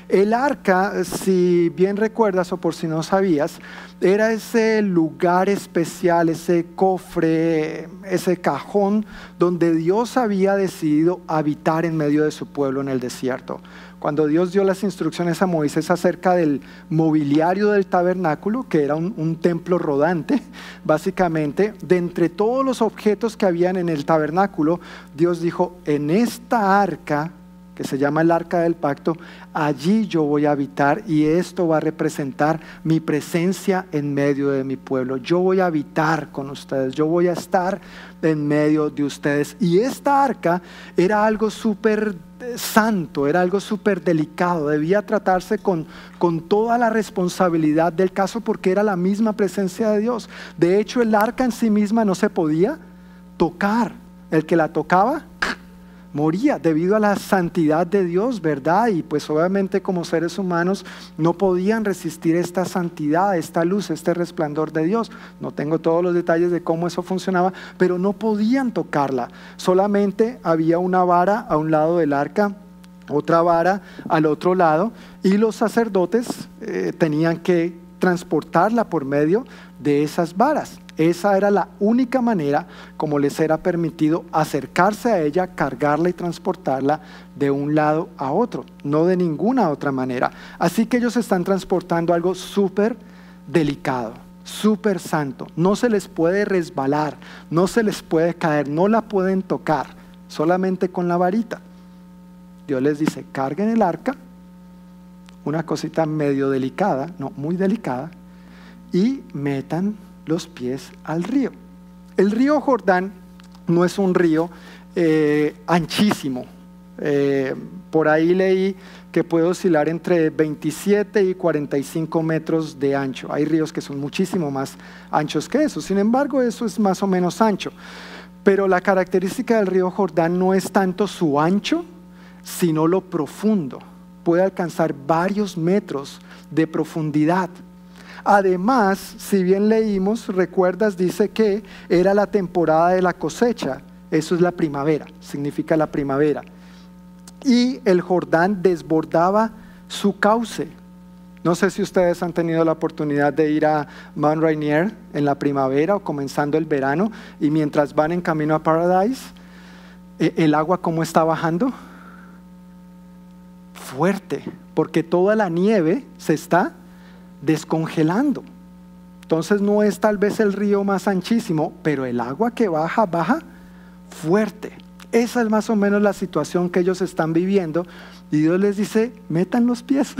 Speaker 3: El arca, si bien recuerdas o por si no sabías, era ese lugar especial, ese cofre, ese cajón donde Dios había decidido habitar en medio de su pueblo en el desierto. Cuando Dios dio las instrucciones a Moisés acerca del mobiliario del tabernáculo, que era un, templo rodante, básicamente, de entre todos los objetos que habían en el tabernáculo, Dios dijo, en esta arca que se llama el arca del pacto, allí yo voy a habitar y esto va a representar mi presencia en medio de mi pueblo. Yo voy a habitar con ustedes, yo voy a estar en medio de ustedes. Y esta arca era algo súper santo, era algo súper delicado, debía tratarse con, con toda la responsabilidad del caso porque era la misma presencia de Dios. De hecho, el arca en sí misma no se podía tocar. El que la tocaba moría debido a la santidad de Dios, ¿verdad? Y pues obviamente como seres humanos no podían resistir esta santidad, esta luz, este resplandor de Dios. No tengo todos los detalles de cómo eso funcionaba, pero no podían tocarla. Solamente había una vara a un lado del arca otra vara al otro lado y los sacerdotes eh, tenían que transportarla por medio de esas varas. Esa era la única manera como les era permitido acercarse a ella, cargarla y transportarla de un lado a otro, no de ninguna otra manera. Así que ellos están transportando algo súper delicado, súper santo. No se les puede resbalar, no se les puede caer, no la pueden tocar, solamente con la varita. Dios les dice, carguen el arca, una cosita medio delicada, no, muy delicada, y metan los pies al río. El río Jordán no es un río eh, anchísimo. Eh, por ahí leí que puede oscilar entre 27 y 45 metros de ancho. Hay ríos que son muchísimo más anchos que eso. Sin embargo, eso es más o menos ancho. Pero la característica del río Jordán no es tanto su ancho, sino lo profundo. Puede alcanzar varios metros de profundidad Además, si bien leímos, recuerdas, dice que era la temporada de la cosecha. Eso es la primavera, significa la primavera. Y el Jordán desbordaba su cauce. No sé si ustedes han tenido la oportunidad de ir a Mount Rainier en la primavera o comenzando el verano y mientras van en camino a Paradise, eh, el agua cómo está bajando fuerte, porque toda la nieve se está descongelando. Entonces no es tal vez el río más anchísimo, pero el agua que baja, baja fuerte. Esa es más o menos la situación que ellos están viviendo. Y Dios les dice, metan los pies.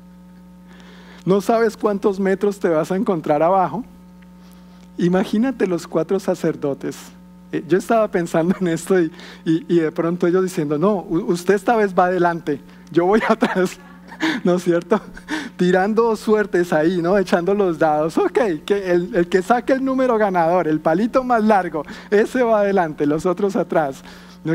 Speaker 3: no sabes cuántos metros te vas a encontrar abajo. Imagínate los cuatro sacerdotes. Eh, yo estaba pensando en esto y, y de pronto ellos diciendo, no, usted esta vez va adelante, yo voy atrás. ¿no es cierto? Tirando suertes ahí, ¿no? Echando los dados. Ok, que el, el, que saque el número ganador, el palito más largo, ese va adelante, los otros atrás.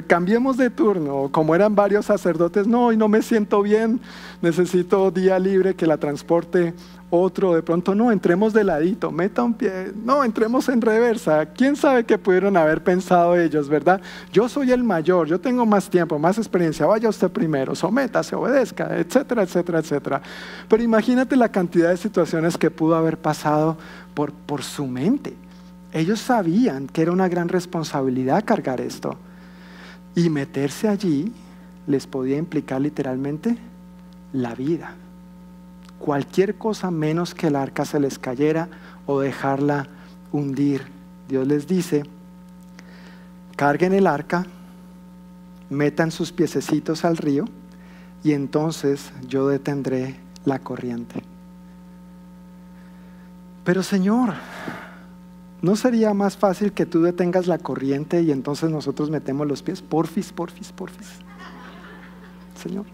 Speaker 3: Cambiemos de turno, como eran varios sacerdotes, no, y no me siento bien, necesito día libre que la transporte otro, de pronto no, entremos de ladito, meta un pie, no, entremos en reversa. ¿Quién sabe qué pudieron haber pensado ellos, verdad? Yo soy el mayor, yo tengo más tiempo, más experiencia, vaya usted primero, sométase, obedezca, etcétera, etcétera, etcétera. Pero imagínate la cantidad de situaciones que pudo haber pasado por, por su mente. Ellos sabían que era una gran responsabilidad cargar esto. Y meterse allí les podía implicar literalmente la vida. Cualquier cosa menos que el arca se les cayera o dejarla hundir. Dios les dice, carguen el arca, metan sus piececitos al río y entonces yo detendré la corriente. Pero Señor, ¿No sería más fácil que tú detengas la corriente y entonces nosotros metemos los pies? Porfis, porfis, porfis. Señor.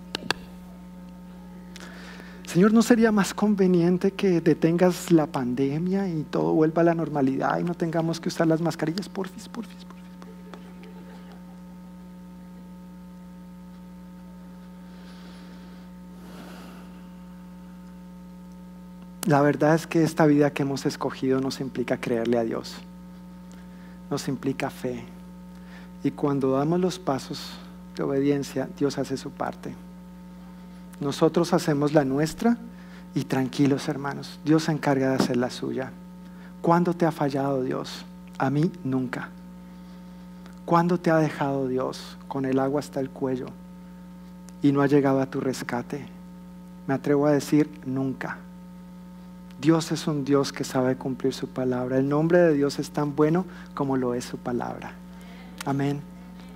Speaker 3: Señor, ¿no sería más conveniente que detengas la pandemia y todo vuelva a la normalidad y no tengamos que usar las mascarillas? Porfis, porfis, porfis. La verdad es que esta vida que hemos escogido nos implica creerle a Dios, nos implica fe. Y cuando damos los pasos de obediencia, Dios hace su parte. Nosotros hacemos la nuestra y tranquilos hermanos, Dios se encarga de hacer la suya. ¿Cuándo te ha fallado Dios? A mí nunca. ¿Cuándo te ha dejado Dios con el agua hasta el cuello y no ha llegado a tu rescate? Me atrevo a decir nunca. Dios es un Dios que sabe cumplir su palabra. El nombre de Dios es tan bueno como lo es su palabra. Amén.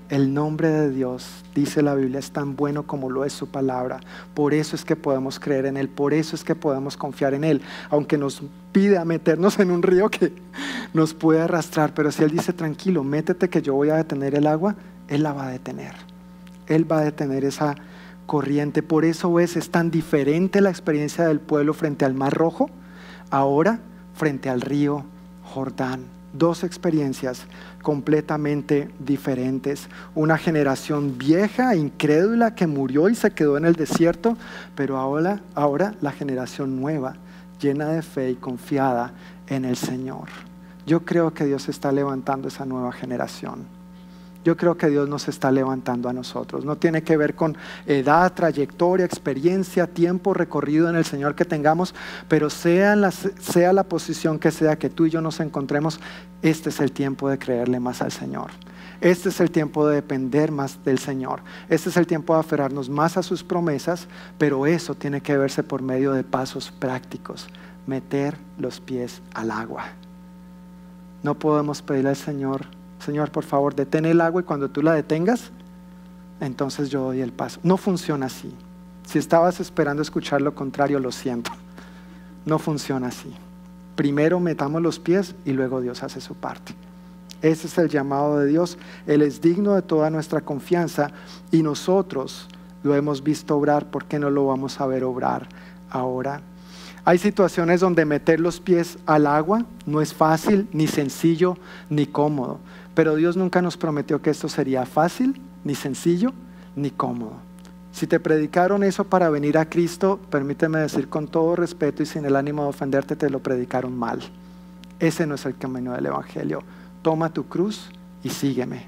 Speaker 3: El nombre de Dios, dice la Biblia, es tan bueno como lo es su palabra. Por eso es que podemos creer en Él, por eso es que podemos confiar en Él, aunque nos pida meternos en un río que nos puede arrastrar. Pero si Él dice, tranquilo, métete que yo voy a detener el agua, Él la va a detener. Él va a detener esa corriente. Por eso es, es tan diferente la experiencia del pueblo frente al Mar Rojo ahora frente al río Jordán. Dos experiencias completamente diferentes. Una generación vieja, incrédula, que murió y se quedó en el desierto, pero ahora, ahora la generación nueva, llena de fe y confiada en el Señor. Yo creo que Dios está levantando esa nueva generación. Yo creo que Dios nos está levantando a nosotros. No tiene que ver con edad, trayectoria, experiencia, tiempo recorrido en el Señor que tengamos, pero sea la, sea la posición que sea que tú y yo nos encontremos, este es el tiempo de creerle más al Señor. Este es el tiempo de depender más del Señor. Este es el tiempo de aferrarnos más a sus promesas, pero eso tiene que verse por medio de pasos prácticos. Meter los pies al agua. No podemos pedirle al Señor Señor, por favor, detén el agua y cuando tú la detengas, entonces yo doy el paso. No funciona así. Si estabas esperando escuchar lo contrario, lo siento. No funciona así. Primero metamos los pies y luego Dios hace su parte. Ese es el llamado de Dios. Él es digno de toda nuestra confianza y nosotros lo hemos visto obrar. ¿Por qué no lo vamos a ver obrar ahora? Hay situaciones donde meter los pies al agua no es fácil, ni sencillo, ni cómodo. Pero Dios nunca nos prometió que esto sería fácil, ni sencillo, ni cómodo. Si te predicaron eso para venir a Cristo, permíteme decir con todo respeto y sin el ánimo de ofenderte, te lo predicaron mal. Ese no es el camino del Evangelio. Toma tu cruz y sígueme.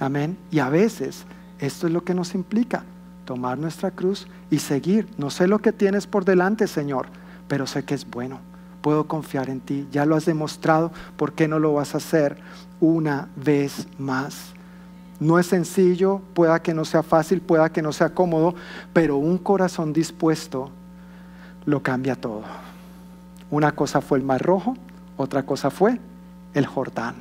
Speaker 3: Amén. Y a veces esto es lo que nos implica, tomar nuestra cruz y seguir. No sé lo que tienes por delante, Señor, pero sé que es bueno. Puedo confiar en ti. Ya lo has demostrado. ¿Por qué no lo vas a hacer una vez más? No es sencillo, pueda que no sea fácil, pueda que no sea cómodo, pero un corazón dispuesto lo cambia todo. Una cosa fue el mar rojo, otra cosa fue el Jordán.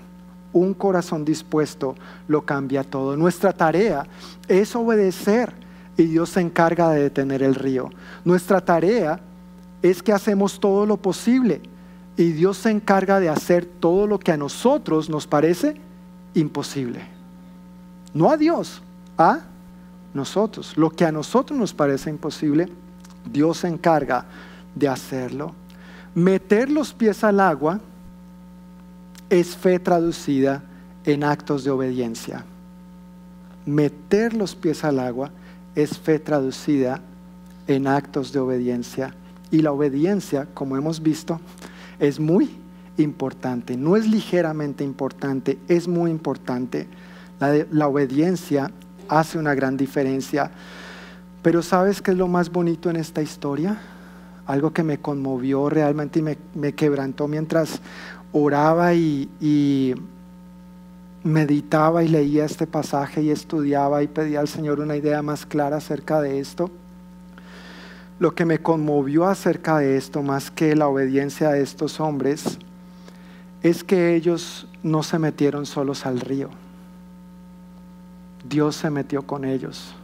Speaker 3: Un corazón dispuesto lo cambia todo. Nuestra tarea es obedecer y Dios se encarga de detener el río. Nuestra tarea es que hacemos todo lo posible y Dios se encarga de hacer todo lo que a nosotros nos parece imposible. No a Dios, a nosotros. Lo que a nosotros nos parece imposible, Dios se encarga de hacerlo. Meter los pies al agua es fe traducida en actos de obediencia. Meter los pies al agua es fe traducida en actos de obediencia. Y la obediencia, como hemos visto, es muy importante. No es ligeramente importante, es muy importante. La, obediencia hace una gran diferencia. Pero ¿sabes qué es lo más bonito en esta historia? Algo que me conmovió realmente y me, quebrantó mientras oraba y meditaba y leía este pasaje y estudiaba y pedía al Señor una idea más clara acerca de esto. Lo que me conmovió acerca de esto, más que la obediencia de estos hombres, es que ellos no se metieron solos al río. Dios se metió con ellos,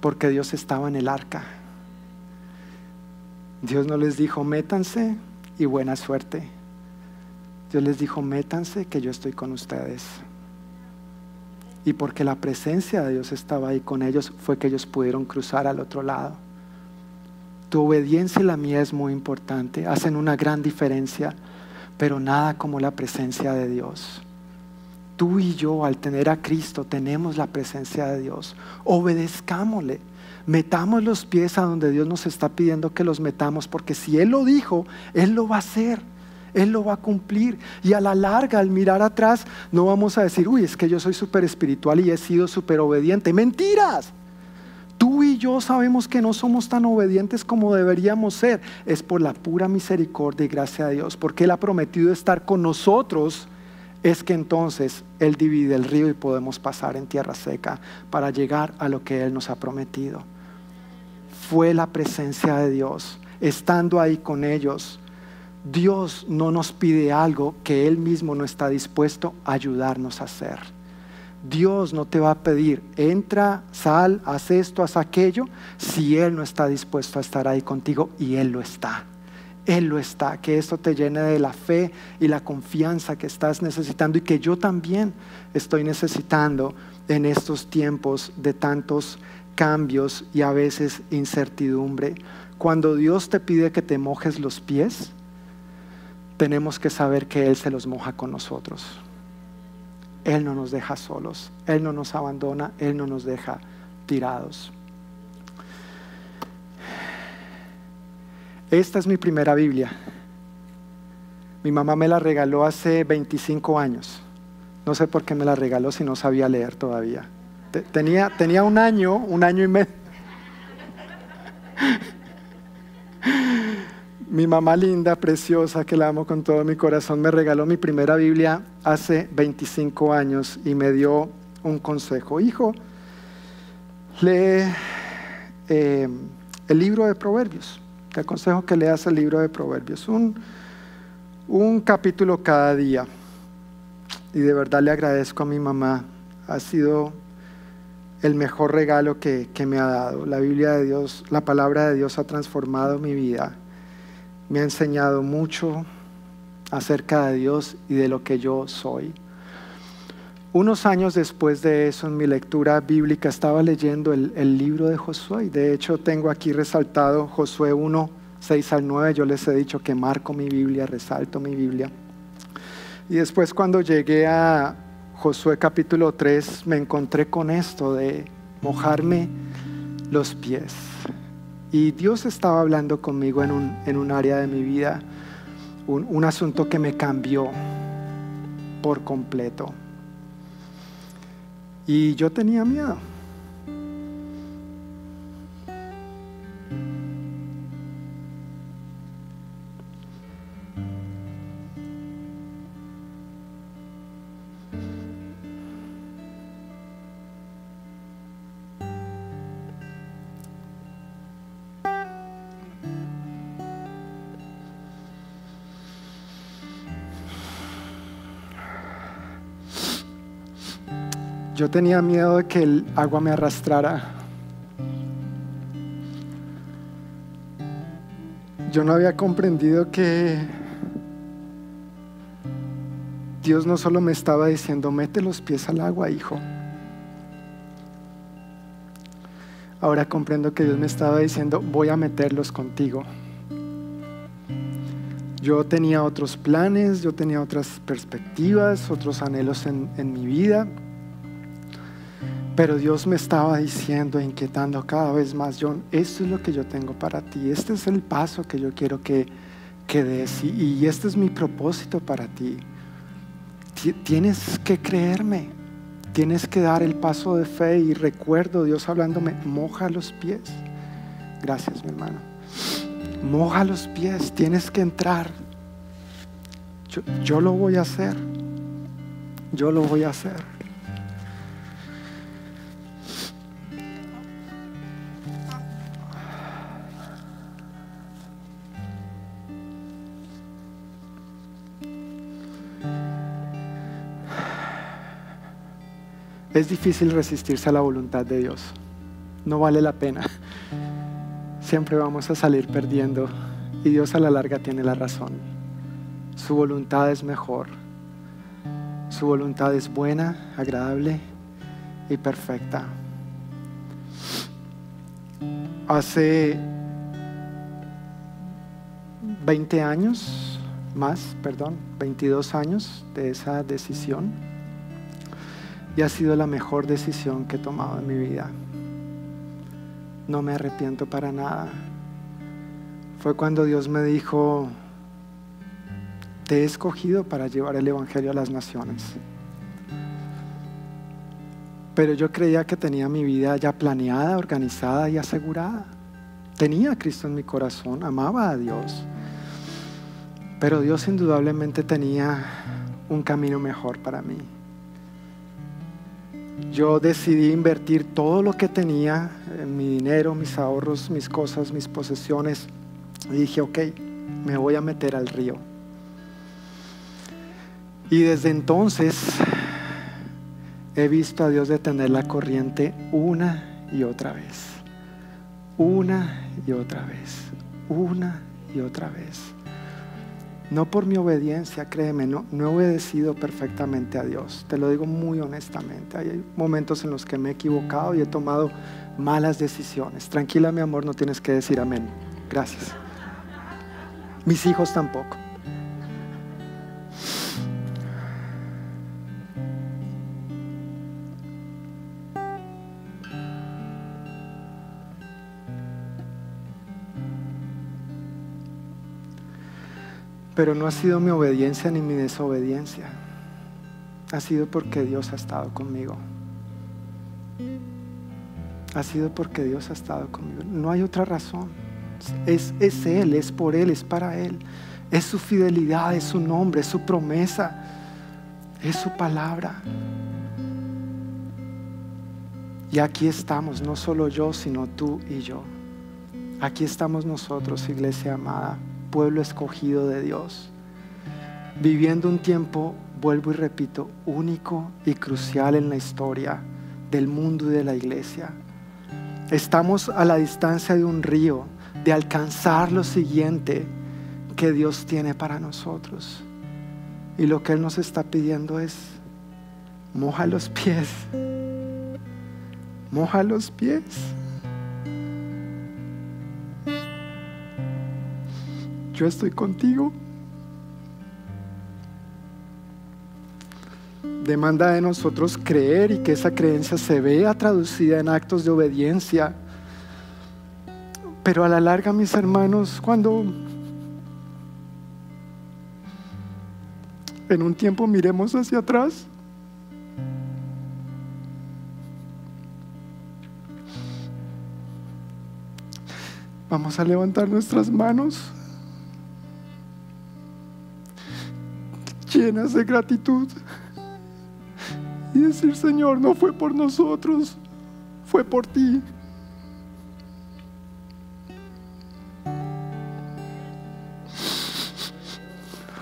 Speaker 3: porque Dios estaba en el arca. Dios no les dijo, métanse y buena suerte. Dios les dijo, métanse que yo estoy con ustedes. Y porque la presencia de Dios estaba ahí con ellos, fue que ellos pudieron cruzar al otro lado. Tu obediencia y la mía es muy importante, hacen una gran diferencia, pero nada como la presencia de Dios. Tú y yo, al tener a Cristo, tenemos la presencia de Dios. Obedezcámosle. Metamos los pies a donde Dios nos está pidiendo que los metamos, porque si Él lo dijo, Él lo va a hacer. Él lo va a cumplir. Y a la larga, al mirar atrás, no vamos a decir, uy, es que yo soy súper espiritual y he sido súper obediente. Mentiras. Tú y yo sabemos que no somos tan obedientes como deberíamos ser. Es por la pura misericordia y gracia de Dios. Porque Él ha prometido estar con nosotros. Es que entonces Él divide el río y podemos pasar en tierra seca para llegar a lo que Él nos ha prometido. Fue la presencia de Dios, estando ahí con ellos Dios no nos pide algo que Él mismo no está dispuesto a ayudarnos a hacer. Dios no te va a pedir, entra, sal, haz esto, haz aquello, si Él no está dispuesto a estar ahí contigo y Él lo está. Él lo está, que esto te llene de la fe y la confianza que estás necesitando y que yo también estoy necesitando en estos tiempos de tantos cambios y a veces incertidumbre. Cuando Dios te pide que te mojes los pies, tenemos que saber que Él se los moja con nosotros. Él no nos deja solos, Él no nos abandona, Él no nos deja tirados. Esta es mi primera Biblia. Mi mamá me la regaló hace 25 años. No sé por qué me la regaló si no sabía leer todavía. Tenía, tenía un año, un año y medio. Mi mamá linda, preciosa, que la amo con todo mi corazón, me regaló mi primera Biblia hace 25 años y me dio un consejo. Hijo, lee eh, el libro de Proverbios. Te aconsejo que leas el libro de Proverbios. Un, capítulo cada día. Y de verdad le agradezco a mi mamá. Ha sido el mejor regalo que me ha dado. La Biblia de Dios, la palabra de Dios ha transformado mi vida me ha enseñado mucho acerca de Dios y de lo que yo soy. Unos años después de eso, en mi lectura bíblica, estaba leyendo el, libro de Josué. De hecho, tengo aquí resaltado Josué 1, 6 al 9. Yo les he dicho que marco mi Biblia, resalto mi Biblia. Y después cuando llegué a Josué capítulo 3, me encontré con esto de mojarme los pies. Y Dios estaba hablando conmigo en un, en un área de mi vida, un, un asunto que me cambió por completo. Y yo tenía miedo. Yo tenía miedo de que el agua me arrastrara. Yo no había comprendido que Dios no solo me estaba diciendo, mete los pies al agua, hijo. Ahora comprendo que Dios me estaba diciendo, voy a meterlos contigo. Yo tenía otros planes, yo tenía otras perspectivas, otros anhelos en, en mi vida. Pero Dios me estaba diciendo, inquietando cada vez más, John, esto es lo que yo tengo para ti, este es el paso que yo quiero que, que des y, este es mi propósito para ti. Tienes que creerme, tienes que dar el paso de fe y recuerdo Dios hablándome, moja los pies. Gracias mi hermano. Moja los pies, tienes que entrar. Yo lo voy a hacer, yo lo voy a hacer. Es difícil resistirse a la voluntad de Dios. No vale la pena. Siempre vamos a salir perdiendo y Dios a la larga tiene la razón. Su voluntad es mejor. Su voluntad es buena, agradable y perfecta. Hace 20 años, más, perdón, 22 años de esa decisión y ha sido la mejor decisión que he tomado en mi vida. No me arrepiento para nada. Fue cuando Dios me dijo, te he escogido para llevar el Evangelio a las naciones. Pero yo creía que tenía mi vida ya planeada, organizada y asegurada. Tenía a Cristo en mi corazón, amaba a Dios. Pero Dios indudablemente tenía un camino mejor para mí yo decidí invertir todo lo que tenía, mi dinero, mis ahorros, mis cosas, mis posesiones. Y dije, ok, me voy a meter al río. Y desde entonces he visto a Dios detener la corriente una y otra vez. Una y otra vez. Una y otra vez. No por mi obediencia, créeme, no, no he obedecido perfectamente a Dios. Te lo digo muy honestamente. Hay momentos en los que me he equivocado y he tomado malas decisiones. Tranquila, mi amor, no tienes que decir amén. Gracias. Mis hijos tampoco. Pero no ha sido mi obediencia ni mi desobediencia. Ha sido porque Dios ha estado conmigo. Ha sido porque Dios ha estado conmigo. No hay otra razón. Es, es Él, es por Él, es para Él. Es su fidelidad, es su nombre, es su promesa, es su palabra. Y aquí estamos, no solo yo, sino tú y yo. Aquí estamos nosotros, iglesia amada pueblo escogido de Dios, viviendo un tiempo, vuelvo y repito, único y crucial en la historia del mundo y de la iglesia. Estamos a la distancia de un río, de alcanzar lo siguiente que Dios tiene para nosotros. Y lo que Él nos está pidiendo es, moja los pies, moja los pies. Yo estoy contigo. demanda de nosotros creer y que esa creencia se vea traducida en actos de obediencia. Pero a la larga, mis hermanos, cuando en un tiempo miremos hacia atrás, vamos a levantar nuestras manos llenas de gratitud y decir, Señor, no fue por nosotros, fue por ti.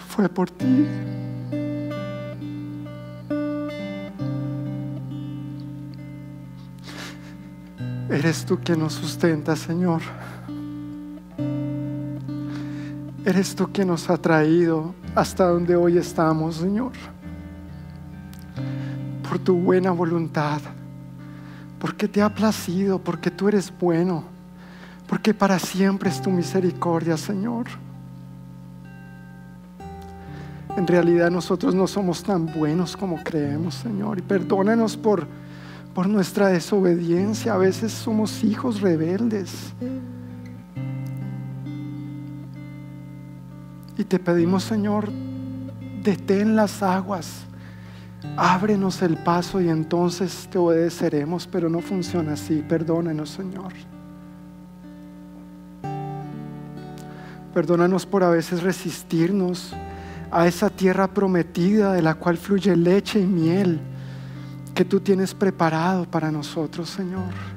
Speaker 3: Fue por ti. Eres tú quien nos sustenta, Señor. Eres tú quien nos ha traído hasta donde hoy estamos, Señor por tu buena voluntad, porque te ha placido, porque tú eres bueno, porque para siempre es tu misericordia, Señor. En realidad nosotros no somos tan buenos como creemos, Señor, y perdónanos por, por nuestra desobediencia. A veces somos hijos rebeldes. Y te pedimos, Señor, detén las aguas ábrenos el paso y entonces te obedeceremos, pero no funciona así. Perdónenos, Señor. Perdónanos por a veces resistirnos a esa tierra prometida de la cual fluye leche y miel que tú tienes preparado para nosotros, Señor.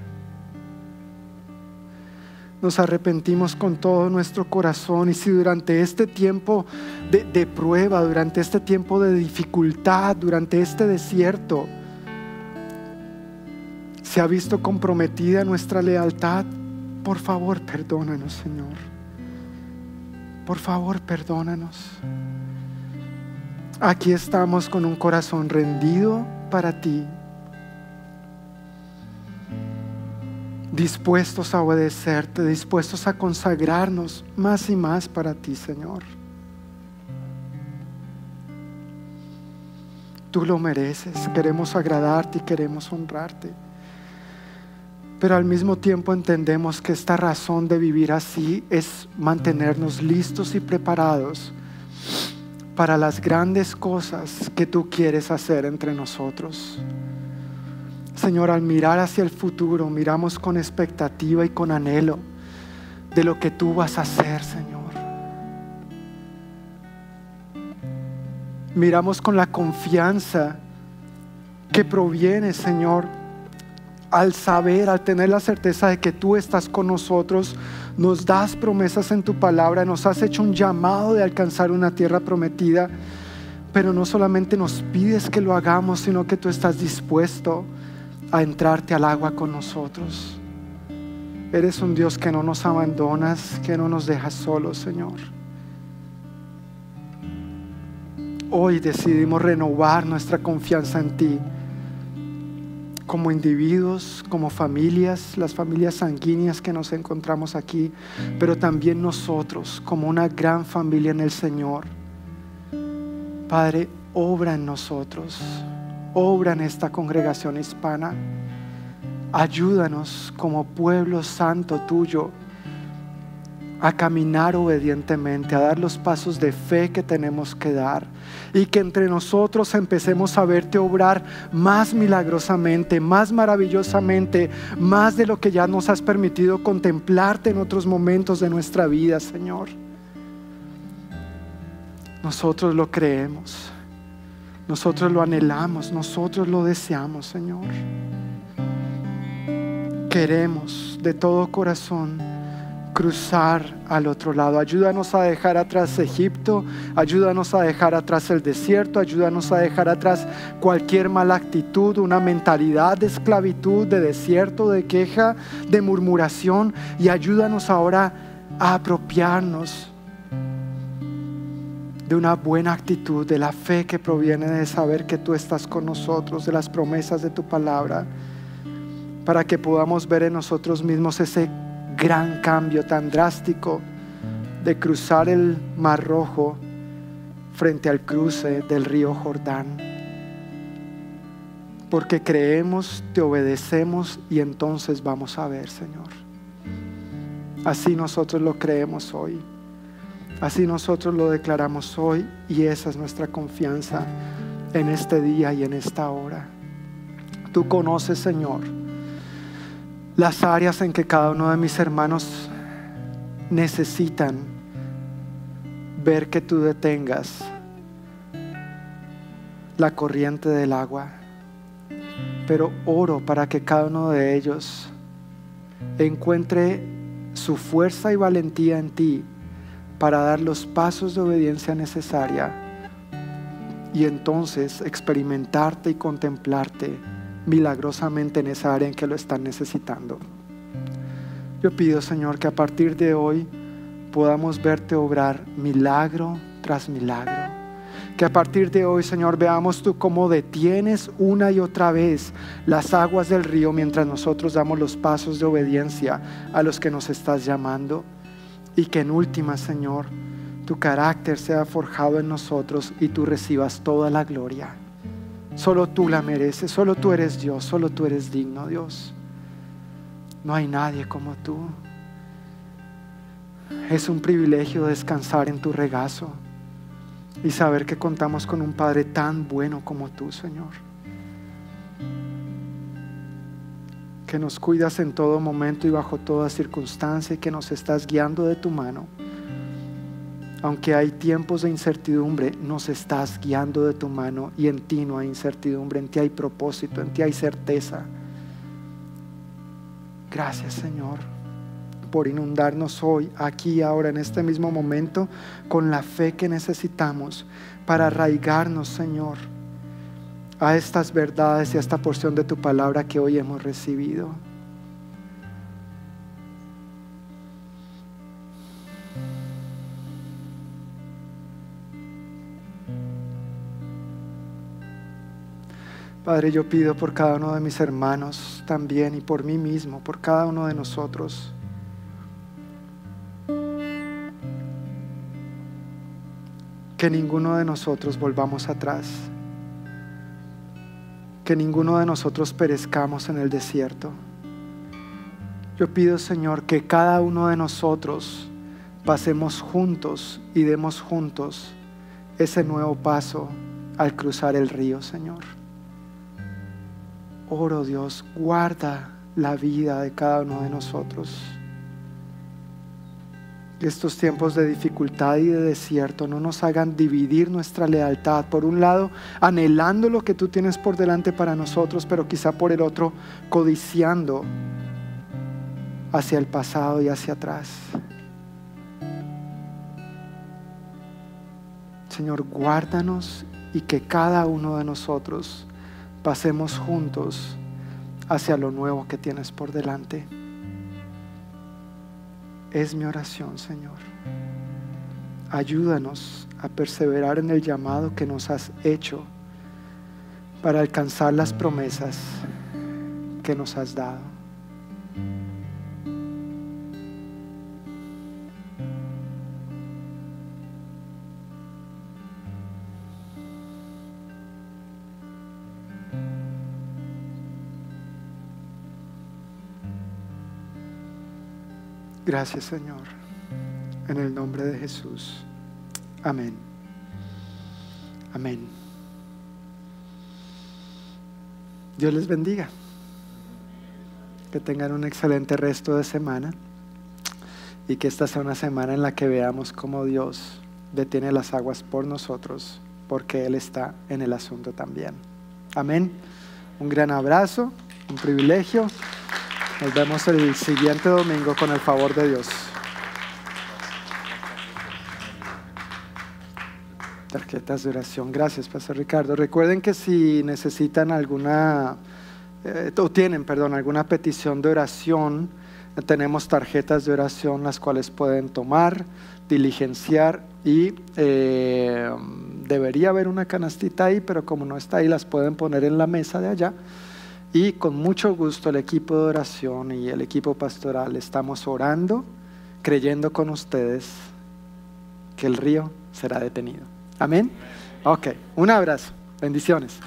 Speaker 3: Nos arrepentimos con todo nuestro corazón y si durante este tiempo de, prueba, durante este tiempo de dificultad, durante este desierto, se ha visto comprometida nuestra lealtad, por favor perdónanos, Señor. Por favor perdónanos. Aquí estamos con un corazón rendido para ti. Dispuestos a obedecerte, dispuestos a consagrarnos más y más para ti, Señor. Tú lo mereces, queremos agradarte y queremos honrarte. Pero al mismo tiempo entendemos que esta razón de vivir así es mantenernos listos y preparados para las grandes cosas que tú quieres hacer entre nosotros. Señor, al mirar hacia el futuro, miramos con expectativa y con anhelo de lo que tú vas a hacer, Señor. Miramos con la confianza que proviene, Señor, al saber, al tener la certeza de que tú estás con nosotros, nos das promesas en tu palabra, nos has hecho un llamado de alcanzar una tierra prometida, pero no solamente nos pides que lo hagamos, sino que tú estás dispuesto a entrarte al agua con nosotros. Eres un Dios que no nos abandonas, que no nos dejas solos, Señor. Hoy decidimos renovar nuestra confianza en ti como individuos, como familias, las familias sanguíneas que nos encontramos aquí, pero también nosotros como una gran familia en el Señor. Padre, obra en nosotros obra en esta congregación hispana. Ayúdanos como pueblo santo tuyo a caminar obedientemente, a dar los pasos de fe que tenemos que dar y que entre nosotros empecemos a verte obrar más milagrosamente, más maravillosamente, más de lo que ya nos has permitido contemplarte en otros momentos de nuestra vida, Señor. Nosotros lo creemos. Nosotros lo anhelamos, nosotros lo deseamos, Señor. Queremos de todo corazón cruzar al otro lado. Ayúdanos a dejar atrás Egipto, ayúdanos a dejar atrás el desierto, ayúdanos a dejar atrás cualquier mala actitud, una mentalidad de esclavitud, de desierto, de queja, de murmuración y ayúdanos ahora a apropiarnos de una buena actitud, de la fe que proviene de saber que tú estás con nosotros, de las promesas de tu palabra, para que podamos ver en nosotros mismos ese gran cambio tan drástico de cruzar el Mar Rojo frente al cruce del río Jordán. porque creemos, te obedecemos y entonces vamos a ver, Señor. Así nosotros lo creemos hoy. Así nosotros lo declaramos hoy y esa es nuestra confianza en este día y en esta hora. Tú conoces, Señor, las áreas en que cada uno de mis hermanos necesitan ver que tú detengas la corriente del agua. Pero oro para que cada uno de ellos encuentre su fuerza y valentía en ti para dar los pasos de obediencia necesaria y entonces experimentarte y contemplarte milagrosamente en esa área en que lo están necesitando. Yo pido, Señor, que a partir de hoy podamos verte obrar milagro tras milagro. Que a partir de hoy, Señor, veamos tú cómo detienes una y otra vez las aguas del río mientras nosotros damos los pasos de obediencia a los que nos estás llamando. Y que en última, Señor, tu carácter sea forjado en nosotros y tú recibas toda la gloria. Solo tú la mereces, solo tú eres Dios, solo tú eres digno, Dios. No hay nadie como tú. Es un privilegio descansar en tu regazo y saber que contamos con un Padre tan bueno como tú, Señor. Que nos cuidas en todo momento y bajo toda circunstancia y que nos estás guiando de tu mano aunque hay tiempos de incertidumbre, nos estás guiando de tu mano y en ti no hay incertidumbre, en ti hay propósito, en ti hay certeza. Gracias Señor por inundarnos hoy, aquí, ahora, en este mismo momento, con la fe que necesitamos para arraigarnos, Señor, a estas verdades y a esta porción de tu palabra que hoy hemos recibido. Padre, yo pido por cada uno de mis hermanos también y por mí mismo, por cada uno de nosotros. Que ninguno de nosotros volvamos atrás. Que ninguno de nosotros perezcamos en el desierto. Yo pido, Señor, que cada uno de nosotros pasemos juntos y demos juntos ese nuevo paso al cruzar el río, Señor oro Dios, guarda la vida de cada uno de nosotros. Que estos tiempos de dificultad y de desierto no nos hagan dividir nuestra lealtad. Por un lado, anhelando lo que tú tienes por delante para nosotros, pero quizá por el otro, codiciando hacia el pasado y hacia atrás. Señor, guárdanos y que cada uno de nosotros pasemos juntos hacia lo nuevo que tienes por delante. Es mi oración, Señor. Ayúdanos a perseverar en el llamado que nos has hecho para alcanzar las promesas que nos has dado. Gracias Señor. En el nombre de Jesús. Amén. Amén. Dios les bendiga. Que tengan un excelente resto de semana y que esta sea una semana en la que veamos cómo Dios detiene las aguas por nosotros, porque Él está en el asunto también. Amén. Un gran abrazo, un privilegio. Nos vemos el siguiente domingo con el favor de Dios. Tarjetas de oración. Gracias, Pastor Ricardo. Recuerden que si necesitan alguna, eh, o tienen, perdón, alguna petición de oración, tenemos tarjetas de oración las cuales pueden tomar, diligenciar y eh, debería haber una canastita ahí, pero como no está ahí, las pueden poner en la mesa de allá. Y con mucho gusto el equipo de oración y el equipo pastoral estamos orando, creyendo con ustedes que el río será detenido. Amén. Ok, un abrazo. Bendiciones.